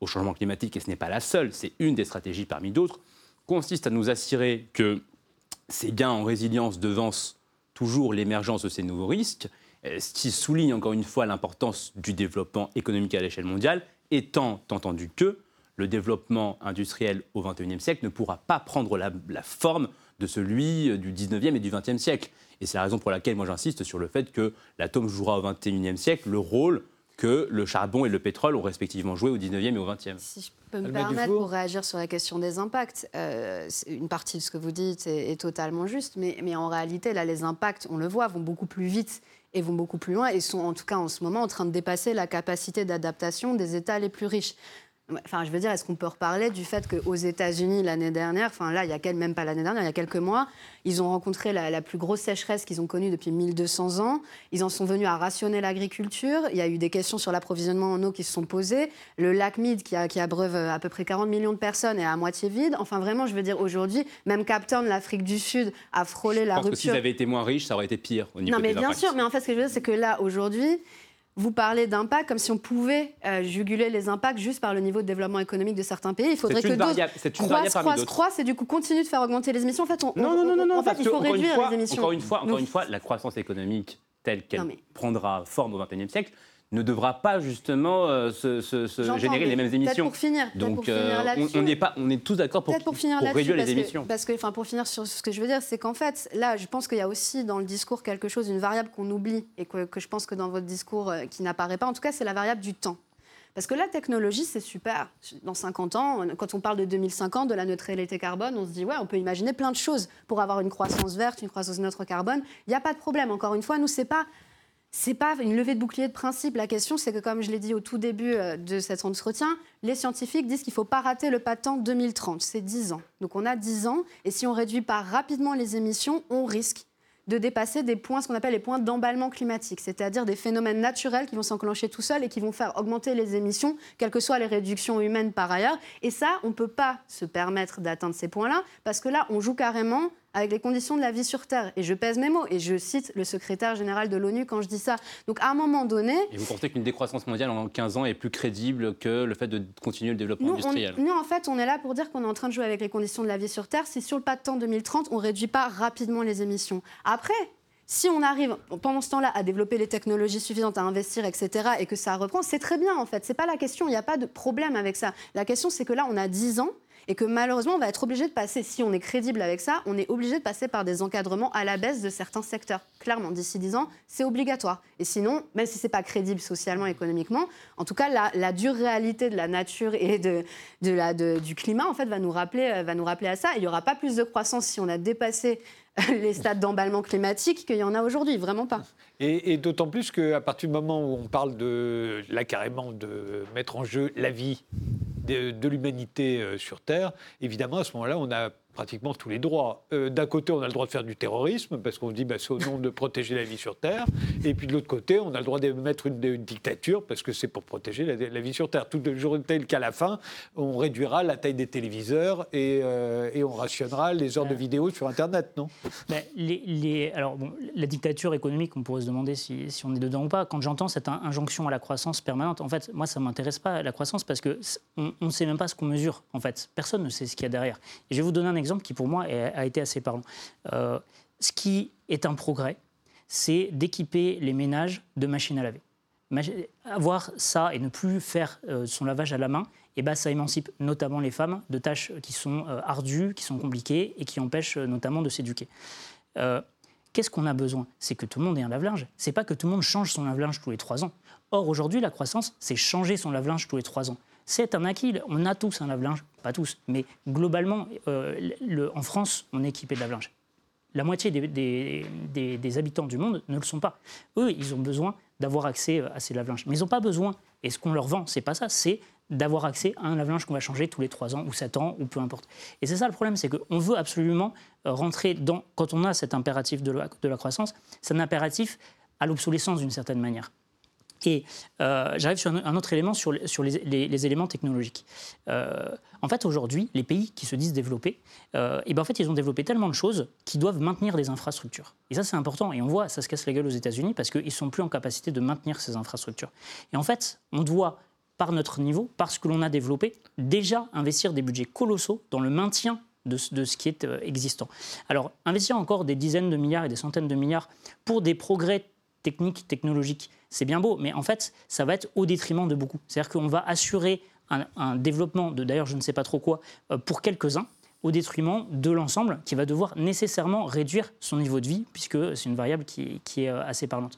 au changement climatique, et ce n'est pas la seule, c'est une des stratégies parmi d'autres, consiste à nous assurer que ces gains en résilience devancent toujours l'émergence de ces nouveaux risques, euh, ce qui souligne encore une fois l'importance du développement économique à l'échelle mondiale, étant entendu que le développement industriel au XXIe siècle ne pourra pas prendre la, la forme de celui du XIXe et du XXe siècle. Et c'est la raison pour laquelle moi j'insiste sur le fait que l'atome jouera au XXIe siècle le rôle que le charbon et le pétrole ont respectivement joué au 19e et au 20e.
Si je peux me permettre pour réagir sur la question des impacts, euh, une partie de ce que vous dites est, totalement juste, mais, mais, en réalité, là, les impacts, on le voit, vont beaucoup plus vite et vont beaucoup plus loin et sont en tout cas en ce moment en train de dépasser la capacité d'adaptation des États les plus riches. Enfin, je veux dire, est-ce qu'on peut reparler du fait qu'aux États-Unis, l'année dernière, enfin là, il y a même pas l'année dernière, il y a quelques mois, ils ont rencontré la, plus grosse sécheresse qu'ils ont connue depuis 1200 ans. Ils en sont venus à rationner l'agriculture. Il y a eu des questions sur l'approvisionnement en eau qui se sont posées. Le lac Mead, qui, a, qui abreuve à peu près 40 millions de personnes, est à moitié vide. Enfin, vraiment, je veux dire, aujourd'hui, même Cap Town, l'Afrique du Sud, a frôlé la pense rupture.
Que s'ils avaient été moins riches, ça aurait été pire au niveau
Non, mais bien sûr. Mais en fait, ce que je veux dire, c'est que là, aujourd'hui, vous parlez d'impact comme si on pouvait euh, juguler les impacts juste par le niveau de développement économique de certains pays. Il faudrait que d'autres croissent, croissent, croissent et du coup continuent de faire augmenter les émissions. En fait, on,
non, non, non, non,
en fait, il faut réduire les émissions.
Encore une fois, encore une fois, la croissance économique telle qu'elle prendra forme au XXIe siècle ne devra pas justement euh, se, générer les mêmes émissions.
Pour finir,
Donc
pour finir
euh, on, est pas, on est tous d'accord pour,
pour, finir pour
réduire
les
émissions.
parce que, enfin, pour finir sur ce que je veux dire, c'est qu'en fait, là, je pense qu'il y a aussi dans le discours quelque chose, une variable qu'on oublie et que, que, je pense que dans votre discours euh, qui n'apparaît pas, en tout cas, c'est la variable du temps. Parce que la technologie, c'est super. Dans 50 ans, quand on parle de 2050, de la neutralité carbone, on se dit, ouais, on peut imaginer plein de choses pour avoir une croissance verte, une croissance neutre carbone. Il n'y a pas de problème. Encore une fois, nous, c'est pas c'est pas une levée de bouclier de principe. La question, c'est que, comme je l'ai dit au tout début euh, de cet entretien, les scientifiques disent qu'il ne faut pas rater le patent 2030. C'est 10 ans. Donc on a 10 ans. Et si on réduit pas rapidement les émissions, on risque de dépasser des points, ce qu'on appelle les points d'emballement climatique, c'est-à-dire des phénomènes naturels qui vont s'enclencher tout seuls et qui vont faire augmenter les émissions, quelles que soient les réductions humaines par ailleurs. Et ça, on ne peut pas se permettre d'atteindre ces points-là, parce que là, on joue carrément avec les conditions de la vie sur Terre. Et je pèse mes mots, et je cite le secrétaire général de l'ONU quand je dis ça. Donc à un moment donné...
Et vous pensez qu'une décroissance mondiale en 15 ans est plus crédible que le fait de continuer le développement industriel?
Nous, en fait, on est là pour dire qu'on est en train de jouer avec les conditions de la vie sur Terre. Si sur le pas de temps 2030, on ne réduit pas rapidement les émissions. Après, si on arrive pendant ce temps-là à développer les technologies suffisantes, à investir, etc., et que ça reprend, c'est très bien en fait. C'est pas la question, il n'y a pas de problème avec ça. La question, c'est que là, on a 10 ans et que malheureusement, on va être obligé de passer, si on est crédible avec ça, on est obligé de passer par des encadrements à la baisse de certains secteurs. Clairement, d'ici 10 ans, c'est obligatoire. Et sinon, même si ce n'est pas crédible socialement, économiquement, en tout cas, la, dure réalité de la nature et de, la, du climat, en fait, va nous rappeler, euh, va nous rappeler à ça. il n'y aura pas plus de croissance si on a dépassé les stades d'emballement climatique qu'il y en a aujourd'hui, vraiment pas.
Et, d'autant plus qu'à partir du moment où on parle de, là carrément, de mettre en jeu la vie de, de l'humanité euh, sur Terre, évidemment, à ce moment-là, on a pratiquement tous les droits. Euh, d'un côté, on a le droit de faire du terrorisme, parce qu'on dit bah, c'est au nom de protéger la vie sur Terre. Et puis de l'autre côté, on a le droit de mettre une, dictature, parce que c'est pour protéger la, vie sur Terre. Tout le jour tel qu'à la fin, on réduira la taille des téléviseurs et, euh, et on rationnera les heures de vidéo sur Internet, non?
Mais les, Alors, bon, la dictature économique, on pourrait se demander si, on est dedans ou pas. Quand j'entends cette injonction à la croissance permanente, en fait, moi, ça ne m'intéresse pas, la croissance, parce qu'on ne sait même pas ce qu'on mesure, en fait. Personne ne sait ce qu'il y a derrière. Et je vais vous donner un exemple qui, pour moi, a été assez parlant. Euh, ce qui est un progrès, c'est d'équiper les ménages de machines à laver. Avoir ça et ne plus faire euh, son lavage à la main, eh ben, ça émancipe notamment les femmes de tâches qui sont euh, ardues, qui sont compliquées et qui empêchent notamment de s'éduquer. Qu'est-ce qu'on a besoin? C'est que tout le monde ait un lave-linge. C'est pas que tout le monde change son lave-linge tous les trois ans. Or, aujourd'hui, la croissance, c'est changer son lave-linge tous les trois ans c'est un acquis. On a tous un lave-linge, pas tous, mais globalement, euh, en France, on est équipé de lave-linge. La moitié des, habitants du monde ne le sont pas. Eux, ils ont besoin d'avoir accès à ces lave-linges. Mais ils n'ont pas besoin, et ce qu'on leur vend, c'est pas ça, c'est d'avoir accès à un lave-linge qu'on va changer tous les 3 ans ou 7 ans ou peu importe. Et c'est ça le problème, c'est qu'on veut absolument euh, rentrer dans, quand on a cet impératif de la croissance, c'est un impératif à l'obsolescence d'une certaine manière. Et euh, j'arrive sur un, autre élément, sur, les, éléments technologiques. Euh, en fait, aujourd'hui, les pays qui se disent développés, et ben en fait, ils ont développé tellement de choses qu'ils doivent maintenir des infrastructures. Et ça, c'est important. Et on voit, ça se casse la gueule aux États-Unis parce qu'ils ne sont plus en capacité de maintenir ces infrastructures. Et en fait, on doit, par notre niveau, parce que l'on a développé, déjà investir des budgets colossaux dans le maintien de, ce qui est existant. Alors, investir encore des dizaines de milliards et des centaines de milliards pour des progrès techniques, technologiques, c'est bien beau, mais en fait, ça va être au détriment de beaucoup. C'est-à-dire qu'on va assurer un, développement de, d'ailleurs, je ne sais pas trop quoi, euh, pour quelques-uns, au détriment de l'ensemble qui va devoir nécessairement réduire son niveau de vie, puisque c'est une variable qui, est euh, assez parlante.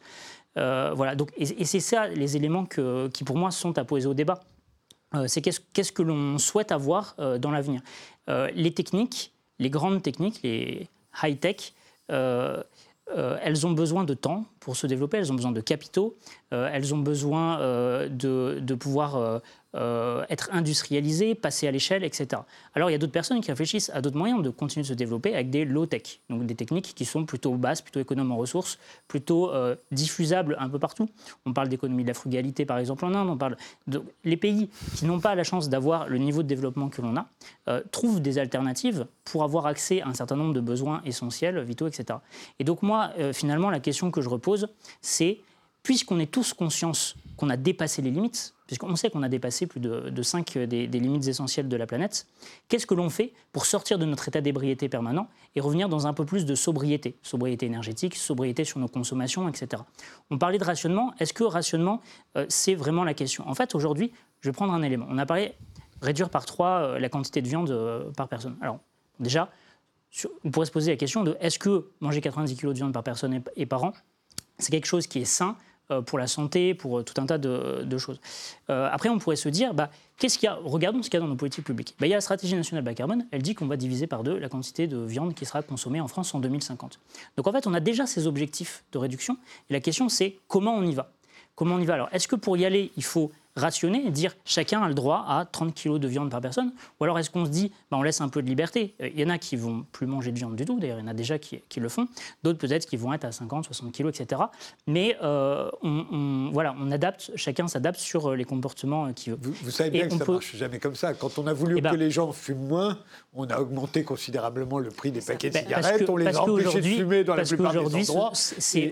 Euh, voilà, donc, et, c'est ça les éléments qui, pour moi, sont à poser au débat. c'est qu'est-ce, que l'on souhaite avoir dans l'avenir. les techniques, les grandes techniques, les high-tech, euh, elles ont besoin de temps pour se développer, elles ont besoin de capitaux, euh, elles ont besoin euh, de, pouvoir euh, être industrialisé, passer à l'échelle, etc. Alors il y a d'autres personnes qui réfléchissent à d'autres moyens de continuer de se développer avec des low-tech, donc des techniques qui sont plutôt basses, plutôt économes en ressources, plutôt diffusables un peu partout. On parle d'économie de la frugalité par exemple en Inde, on parle de... les pays qui n'ont pas la chance d'avoir le niveau de développement que l'on a trouvent des alternatives pour avoir accès à un certain nombre de besoins essentiels, vitaux, etc. Et donc moi, finalement, la question que je repose, c'est puisqu'on est tous conscients qu'on a dépassé les limites, puisqu'on sait qu'on a dépassé plus de, de 5 des, limites essentielles de la planète, qu'est-ce que l'on fait pour sortir de notre état d'ébriété permanent et revenir dans un peu plus de sobriété Sobriété énergétique, sobriété sur nos consommations, etc. On parlait de rationnement. Est-ce que rationnement, euh, c'est vraiment la question? En fait, aujourd'hui, je vais prendre un élément. On a parlé réduire par 3 euh, la quantité de viande euh, par personne. Alors, déjà, on pourrait se poser la question de est-ce que manger 90 kg de viande par personne et par an, c'est quelque chose qui est sain pour la santé, pour tout un tas de, choses. après, on pourrait se dire, bah, qu'est-ce qu'il y a Regardons ce qu'il y a dans nos politiques publiques. Bah, il y a la stratégie nationale bas carbone, elle dit qu'on va diviser par deux la quantité de viande qui sera consommée en France en 2050. Donc en fait, on a déjà ces objectifs de réduction, et la question c'est comment on y va? Comment on y va? Alors, est-ce que pour y aller, il faut rationner et dire chacun a le droit à 30 kg de viande par personne Ou alors est-ce qu'on se dit, bah, on laisse un peu de liberté Il y en a qui vont plus manger de viande du tout, d'ailleurs il y en a déjà qui, le font, d'autres peut-être qui vont être à 50, 60 kg, etc. Mais euh, on, voilà, on adapte, chacun s'adapte sur euh, les comportements euh, qu'il veut.
Vous, savez bien que ça ne marche jamais comme ça. Quand on a voulu eh ben que les gens fument moins, on a augmenté considérablement le prix des paquets de cigarettes, on les a empêchés de fumer dans la plupart des endroits.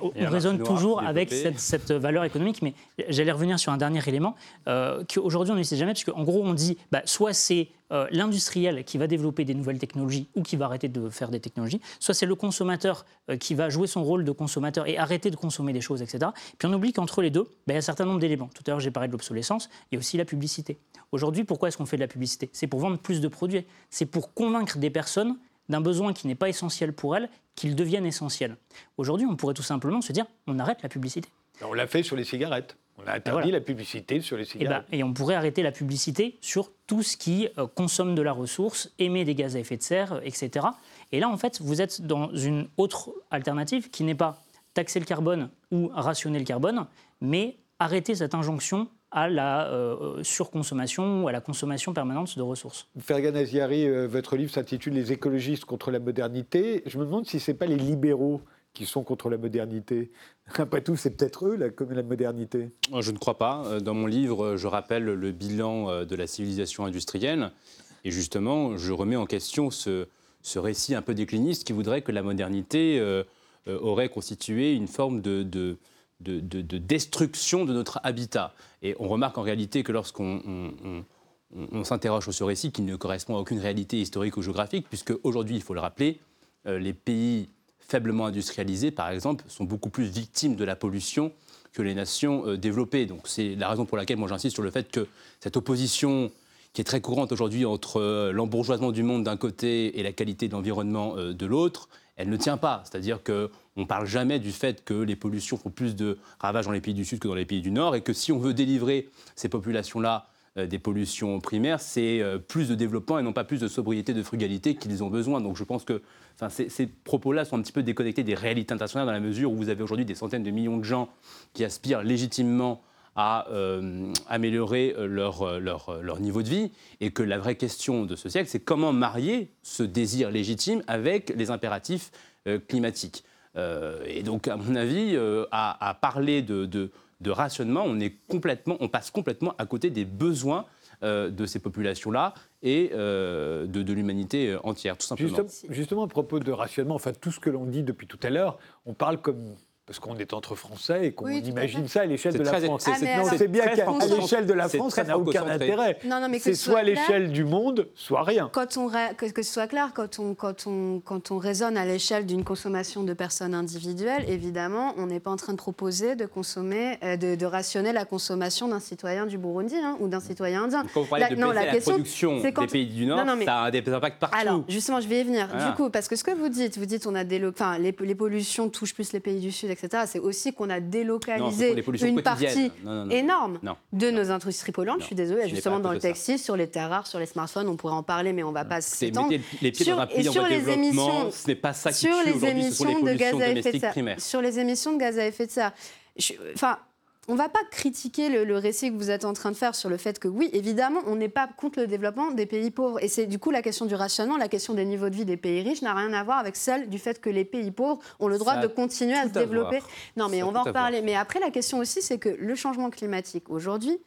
on raisonne toujours avec cette, cette, valeur économique, mais j'allais revenir sur un dernier élément euh, qu'aujourd'hui on ne sait jamais, parce qu'en gros on dit bah, soit c'est euh, l'industriel qui va développer des nouvelles technologies ou qui va arrêter de faire des technologies, soit c'est le consommateur euh, qui va jouer son rôle de consommateur et arrêter de consommer des choses, etc. Puis on oublie qu'entre les deux, bah, il y a un certain nombre d'éléments. Tout à l'heure j'ai parlé de l'obsolescence, il y a aussi la publicité. Aujourd'hui, pourquoi est-ce qu'on fait de la publicité? C'est pour vendre plus de produits, c'est pour convaincre des personnes d'un besoin qui n'est pas essentiel pour elles, qu'il devienne essentiel. Aujourd'hui, on pourrait tout simplement se dire, on arrête la publicité.
On l'a fait sur les cigarettes. On a interdit la publicité sur les eh ben, cigarettes.
Et, on pourrait arrêter la publicité sur tout ce qui euh, consomme de la ressource, émet des gaz à effet de serre, euh, etc. Et là, en fait, vous êtes dans une autre alternative qui n'est pas taxer le carbone ou rationner le carbone, mais arrêter cette injonction à la euh, surconsommation ou à la consommation permanente de ressources.
Fergan Aziari, votre livre s'intitule Les écologistes contre la modernité. Je me demande si ce n'est pas les libéraux qui sont contre la modernité. Après tout, c'est peut-être eux, la, modernité.
Je ne crois pas. Euh, dans mon livre, je rappelle le bilan euh, de la civilisation industrielle. Et justement, je remets en question ce, récit un peu décliniste qui voudrait que la modernité euh, aurait constitué une forme de, de, destruction de notre habitat. Et on remarque en réalité que lorsqu'on on, s'interroge sur ce récit, qui ne correspond à aucune réalité historique ou géographique, puisque aujourd'hui, il faut le rappeler, les pays faiblement industrialisées, par exemple, sont beaucoup plus victimes de la pollution que les nations euh, développées. Donc c'est la raison pour laquelle moi j'insiste sur le fait que cette opposition qui est très courante aujourd'hui entre euh, l'embourgeoisement du monde d'un côté et la qualité de l'environnement euh, de l'autre, elle ne tient pas. C'est-à-dire qu'on ne parle jamais du fait que les pollutions font plus de ravages dans les pays du Sud que dans les pays du Nord et que si on veut délivrer ces populations-là des pollutions primaires, c'est plus de développement et non pas plus de sobriété, de frugalité qu'ils ont besoin. Donc je pense que ces, propos-là sont un petit peu déconnectés des réalités internationales dans la mesure où vous avez aujourd'hui des centaines de millions de gens qui aspirent légitimement à euh, améliorer euh, euh, leur, niveau de vie et que la vraie question de ce siècle, c'est comment marier ce désir légitime avec les impératifs climatiques. et donc, à mon avis, à, parler de, rationnement, on, est complètement, on passe complètement à côté des besoins euh, de ces populations-là et euh, de, l'humanité entière, tout simplement.
justement, à propos de rationnement, enfin tout ce que l'on dit depuis tout à l'heure, on parle comme parce qu'on est entre Français et qu'on imagine ça à l'échelle de la France. C'est bien qu'à l'échelle de la France, ça n'a aucun intérêt. C'est soit à l'échelle du monde, soit rien.
Quand on, que, que, ce soit clair, quand on, quand on, quand on raisonne à l'échelle d'une consommation de personnes individuelles, évidemment, on n'est pas en train de proposer de consommer, euh, de, rationner la consommation d'un citoyen du Burundi hein, ou d'un citoyen indien.
Quand vous parlez de non, la, question, production des pays du Nord, ça a des impacts partout.
Alors, justement, je vais y venir. Du coup, parce que ce que vous dites, vous dites on a des, enfin, les, les pollutions touchent plus les pays du Sud, etc c'est aussi qu'on a délocalisé une partie énorme de nos industries polluantes. Je suis désolée, justement dans le textile, sur les terres rares, sur les smartphones, on pourrait en parler, mais on ne va pas s'étendre.
Les pieds sur, dans un pays en les émissions, ce n'est pas ça qui
sur
tue
les émissions de gaz à effet de serre. Sur les émissions de gaz à effet de serre. Enfin, on ne va pas critiquer le, récit que vous êtes en train de faire sur le fait que oui, évidemment, on n'est pas contre le développement des pays pauvres. Et c'est du coup la question du rationnement, la question des niveaux de vie des pays riches n'a rien à voir avec celle du fait que les pays pauvres ont le droit de continuer à se développer. Non, mais on va en reparler. Mais après, la question aussi, c'est que le changement climatique aujourd'hui,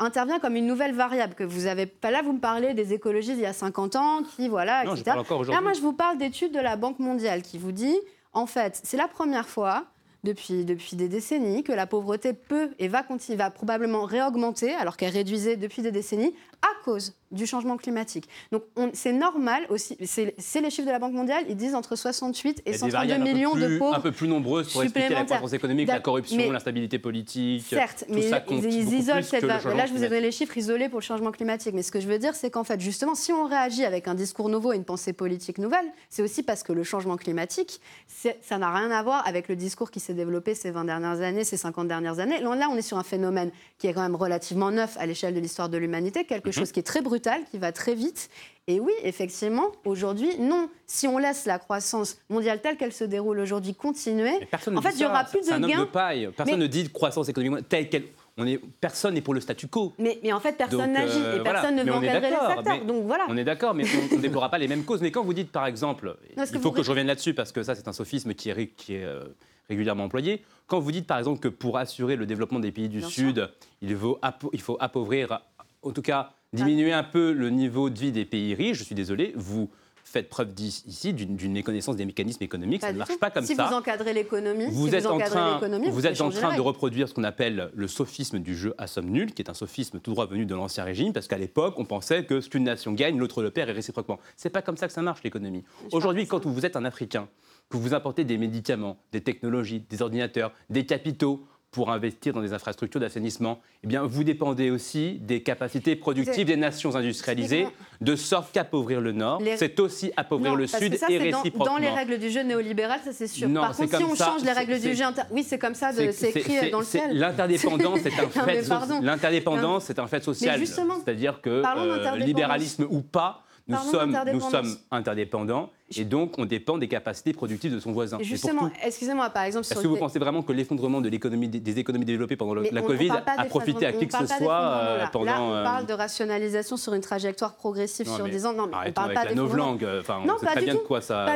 intervient comme une nouvelle variable que vous avez pas là vous me parlez des écologistes il y a 50 ans qui voilà
non, etc. là
moi je vous parle d'études de la Banque mondiale qui vous dit en fait c'est la première fois depuis, depuis des décennies, que la pauvreté peut et va, va probablement réaugmenter, alors qu'elle réduisait depuis des décennies, à cause du changement climatique. Donc c'est normal aussi, c'est les chiffres de la Banque mondiale, ils disent entre 68 et 132 millions
de
pauvres.
Un peu plus nombreuses pour expliquer la croissance économique, la corruption, l'instabilité politique.
Certes, mais ils, isolent cette. Là, je vous ai donné les chiffres isolés pour le changement climatique. Mais ce que je veux dire, c'est qu'en fait, justement, si on réagit avec un discours nouveau et une pensée politique nouvelle, c'est aussi parce que le changement climatique, ça n'a rien à voir avec le discours qui s'est développé ces 20 dernières années, ces 50 dernières années. Là, on est sur un phénomène qui est quand même relativement neuf à l'échelle de l'histoire de l'humanité, quelque. Chose qui est très brutal, qui va très vite. Et oui, effectivement, aujourd'hui, non. Si on laisse la croissance mondiale telle qu'elle se déroule aujourd'hui continuer, en fait, il n'y aura plus de gains.
de paille. Personne ne dit croissance économique telle qu'elle on est, personne n'est pour le statu quo.
Mais, mais en fait, personne n'agit et euh, personne ne veut encadrer les. Donc voilà.
On est d'accord, mais on ne déplorera pas les mêmes causes. Mais quand vous dites, par exemple, il faut que je revienne là-dessus parce que ça, c'est un sophisme qui est, qui est euh, régulièrement employé. Quand vous dites, par exemple, que pour assurer le développement des pays du Sud, il faut, il faut appauvrir, en tout cas, diminuer un peu le niveau de vie des pays riches, je suis désolé, vous faites preuve ici d'une méconnaissance des mécanismes économiques. ça ne marche pas comme
ça.
Si
vous encadrez l'économie,
vous, êtes en train, vous, êtes en train de reproduire ce qu'on appelle le sophisme du jeu à somme nulle, qui est un sophisme tout droit venu de l'ancien régime, parce qu'à l'époque, on pensait que ce qu'une nation gagne, l'autre le perd et réciproquement. C'est pas comme ça que ça marche l'économie. Aujourd'hui, quand vous êtes un Africain, que vous apportez des médicaments, des technologies, des ordinateurs, des capitaux pour investir dans des infrastructures d'assainissement, eh bien, vous dépendez aussi des capacités productives des nations industrialisées, de sorte qu'appauvrir le Nord, c'est aussi appauvrir le Sud et réciproquement.
Dans, les règles du jeu néolibéral, ça c'est sûr. Par contre, si on change les règles du jeu, oui, c'est comme ça, c'est écrit dans le ciel.
L'interdépendance, c'est un fait. L'interdépendance, c'est un fait social. C'est-à-dire que euh, libéralisme ou pas, nous sommes, nous sommes interdépendants et donc, on dépend des capacités productives de son voisin.
Justement, excusez-moi, par exemple.
Est-ce que vous pensez vraiment que l'effondrement de des économies développées pendant la Covid a profité à qui que ce soit euh, pendant.
Là, on parle de rationalisation sur une trajectoire progressive sur 10 ans.
Non, mais on parle pas la langue. Enfin, on sait très bien de quoi ça,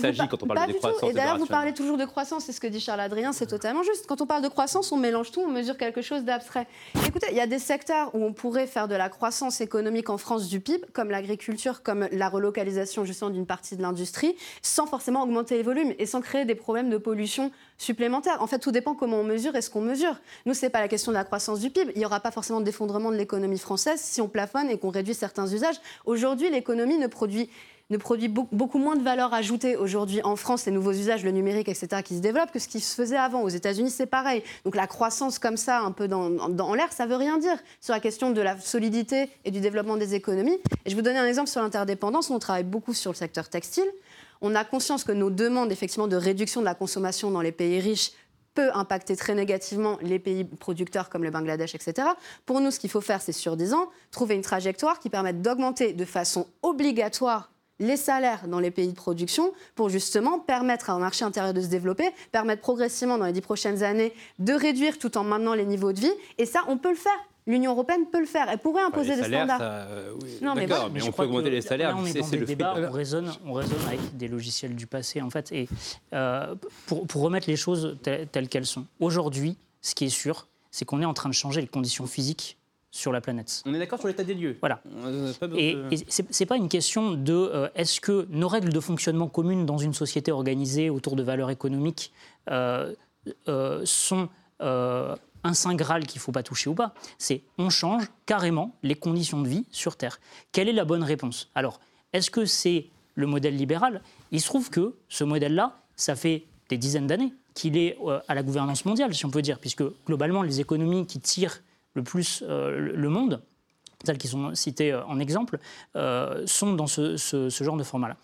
s'agit quand on parle de croissance.
Et d'ailleurs, vous parlez toujours de croissance, c'est ce que dit Charles Adrien, c'est totalement juste. Quand on parle de croissance, on mélange tout, on mesure quelque chose d'abstrait. Écoutez, il y a des secteurs où on pourrait faire de la croissance économique en France du PIB, comme l'agriculture, comme la relocalisation justement d'une partie de l'industrie, sans forcément augmenter les volumes et sans créer des problèmes de pollution supplémentaires. En fait, tout dépend comment on mesure et ce qu'on mesure. Nous, ce n'est pas la question de la croissance du PIB. Il n'y aura pas forcément d'effondrement de l'économie française si on plafonne et qu'on réduit certains usages. Aujourd'hui, l'économie ne produit ne produit beaucoup moins de valeur ajoutée aujourd'hui en France, les nouveaux usages, le numérique, etc., qui se développent, que ce qui se faisait avant. Aux États-Unis, c'est pareil. Donc la croissance comme ça, un peu dans, dans l'air, ça veut rien dire sur la question de la solidité et du développement des économies. Et je vous donner un exemple sur l'interdépendance. On travaille beaucoup sur le secteur textile. On a conscience que nos demandes effectivement de réduction de la consommation dans les pays riches peut impacter très négativement les pays producteurs comme le Bangladesh, etc. Pour nous, ce qu'il faut faire, c'est sur 10 ans, trouver une trajectoire qui permette d'augmenter de façon obligatoire les salaires dans les pays de production pour justement permettre au marché intérieur de se développer, permettre progressivement dans les dix prochaines années de réduire tout en maintenant les niveaux de vie. Et ça, on peut le faire. L'Union européenne peut le faire. Elle pourrait imposer des standards.
Euh, non, mais, mais, on peut augmenter les salaires.
Là, on est, dans des débats, on raisonne, on raisonne avec des logiciels du passé, en fait. Et euh, pour, pour, remettre les choses telles, qu'elles sont, aujourd'hui, ce qui est sûr, c'est qu'on est en train de changer les conditions physiques sur la planète.
On est d'accord sur l'état des lieux.
Voilà. Et, et ce n'est pas une question de euh, est-ce que nos règles de fonctionnement communes dans une société organisée autour de valeurs économiques euh, sont un saint graal qu'il ne faut pas toucher ou pas. C'est on change carrément les conditions de vie sur Terre. Quelle est la bonne réponse? Alors, est-ce que c'est le modèle libéral? Il se trouve que ce modèle-là, ça fait des dizaines d'années qu'il est euh, à la gouvernance mondiale, si on peut dire, puisque globalement, les économies qui tirent le plus euh, le monde, celles qui sont citées euh, en exemple, sont dans ce, ce genre de format-là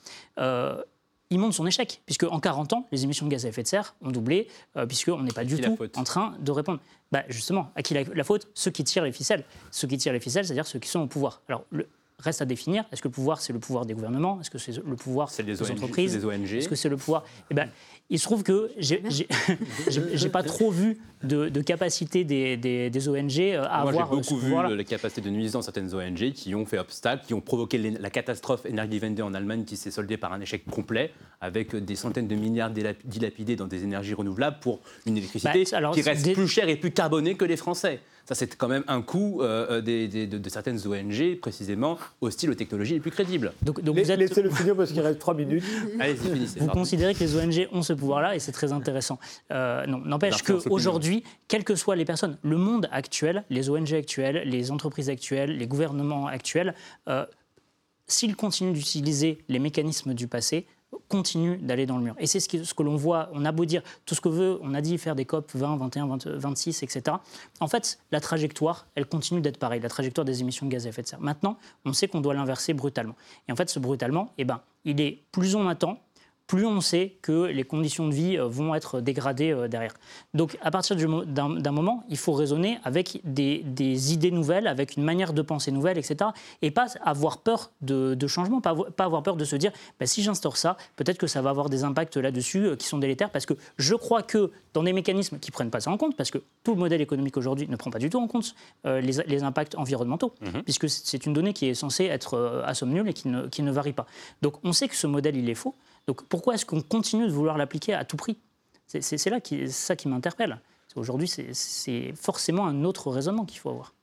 il montre son échec, puisque en 40 ans, les émissions de gaz à effet de serre ont doublé, euh, puisqu'on n'est pas du tout en train de répondre. Bah, justement, à qui la, la, faute? Ceux qui tirent les ficelles. Ceux qui tirent les ficelles, c'est-à-dire ceux qui sont au pouvoir. Alors, le, reste à définir. Est-ce que le pouvoir, c'est le pouvoir des gouvernements? Est-ce que c'est le pouvoir des, entreprises?
des ONG
Est-ce que c'est le pouvoir? Eh ben, Il se trouve que j'ai pas trop vu de, capacité des, des, ONG euh, à
Moi,
avoir
j'ai beaucoup vu la capacité de nuisance dans certaines ONG qui ont fait obstacle, qui ont provoqué la catastrophe Energiewende en Allemagne qui s'est soldée par un échec complet avec des centaines de milliards dilapidés dans des énergies renouvelables pour une électricité bah, qui reste plus chère et plus carbonée que les Français. Ça, c'est quand même un coût euh, des, des, de, de, certaines ONG, précisément, hostiles aux technologies les plus crédibles.
Donc, donc vous êtes... Laissez-le finir parce qu'il reste trois minutes.
Allez, finissez.
Vous considérez que les ONG ont ce pouvoir-là et c'est très intéressant. Euh, non, n'empêche qu'aujourd'hui, quelles que soient les personnes, le monde actuel, les ONG actuelles, les entreprises actuelles, les gouvernements actuels, euh, s'ils continuent d'utiliser les mécanismes du passé, continue d'aller dans le mur. Et c'est ce, ce, que l'on voit, on a beau dire tout ce que veut, on a dit faire des COP 20, 21, 20, 26, etc. En fait, la trajectoire, elle continue d'être pareille, la trajectoire des émissions de gaz à effet de serre. Maintenant, on sait qu'on doit l'inverser brutalement. Et en fait, ce brutalement, eh ben, il est plus on attend, plus on sait que les conditions de vie euh, vont être dégradées euh, derrière. Donc à partir d'un moment, il faut raisonner avec des, idées nouvelles, avec une manière de penser nouvelle, etc. Et pas avoir peur de, changement, pas, avoir peur de se dire, bah, si j'instaure ça, peut-être que ça va avoir des impacts là-dessus euh, qui sont délétères, parce que je crois que dans des mécanismes qui ne prennent pas ça en compte, parce que tout le modèle économique aujourd'hui ne prend pas du tout en compte les, impacts environnementaux, mmh puisque c'est une donnée qui est censée être à somme nulle et qui ne, qui ne varie pas. Donc on sait que ce modèle, il est faux. Donc pourquoi est-ce qu'on continue de vouloir l'appliquer à tout prix? C'est là qui, ça qui m'interpelle. Aujourd'hui, c'est forcément un autre raisonnement qu'il faut avoir.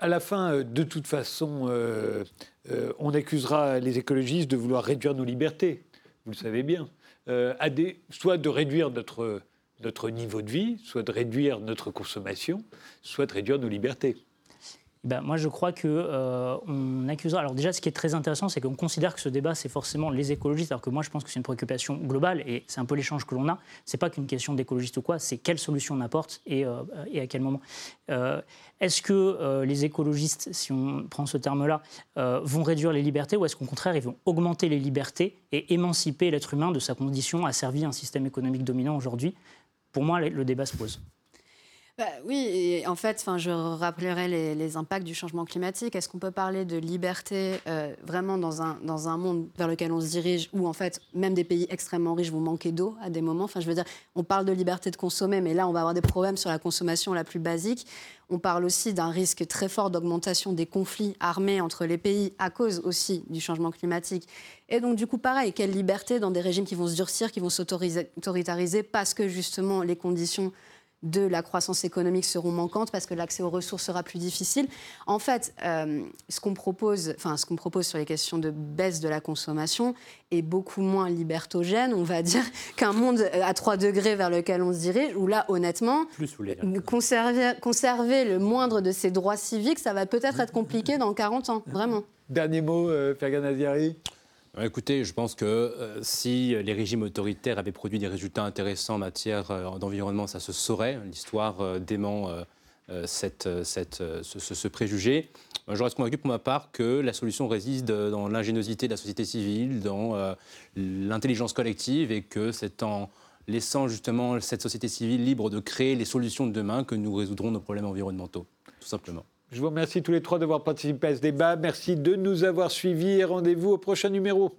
À la fin, euh, de toute façon, euh, euh, on accusera les écologistes de vouloir réduire nos libertés. Vous le savez bien. soit de réduire notre, notre niveau de vie, soit de réduire notre consommation, soit de réduire nos libertés.
Ben, moi, je crois qu'on euh, on accusera. Alors, déjà, ce qui est très intéressant, c'est qu'on considère que ce débat, c'est forcément les écologistes, alors que moi, je pense que c'est une préoccupation globale et c'est un peu l'échange que l'on a. C'est pas qu'une question d'écologiste ou quoi, c'est quelle solution on apporte et, euh, et à quel moment. Euh, est-ce que les écologistes, si on prend ce terme-là, vont réduire les libertés ou est-ce qu'au contraire, ils vont augmenter les libertés et émanciper l'être humain de sa condition à un système économique dominant aujourd'hui? Pour moi, le débat se pose.
Bah, oui, en fait, je rappellerai les, impacts du changement climatique. Est-ce qu'on peut parler de liberté euh, vraiment dans un, dans un monde vers lequel on se dirige, où en fait, même des pays extrêmement riches vont manquer d'eau à des moments? Enfin, je veux dire, on parle de liberté de consommer, mais là, on va avoir des problèmes sur la consommation la plus basique. On parle aussi d'un risque très fort d'augmentation des conflits armés entre les pays à cause aussi du changement climatique. Et donc, du coup, pareil, quelle liberté dans des régimes qui vont se durcir, qui vont s'autoritariser parce que justement les conditions de la croissance économique seront manquantes parce que l'accès aux ressources sera plus difficile. En fait, euh, ce qu'on propose, enfin, ce qu'on propose sur les questions de baisse de la consommation est beaucoup moins libertogène, on va dire, qu'un monde à 3 degrés vers lequel on se dirige, où là, honnêtement, conserver, conserver le moindre de ses droits civiques, ça va peut-être être compliqué dans 40 ans, vraiment.
Dernier mot, euh, Fergan
Écoutez, je pense que euh, si les régimes autoritaires avaient produit des résultats intéressants en matière euh, d'environnement, ça se saurait. L'histoire euh, dément cette, cette, ce, préjugé. Je reste convaincu pour ma part que la solution réside dans l'ingéniosité de la société civile, dans l'intelligence collective, et que c'est en laissant justement cette société civile libre de créer les solutions de demain que nous résoudrons nos problèmes environnementaux, tout simplement.
Je vous remercie tous les trois d'avoir participé à ce débat. Merci de nous avoir suivis et rendez-vous au prochain numéro.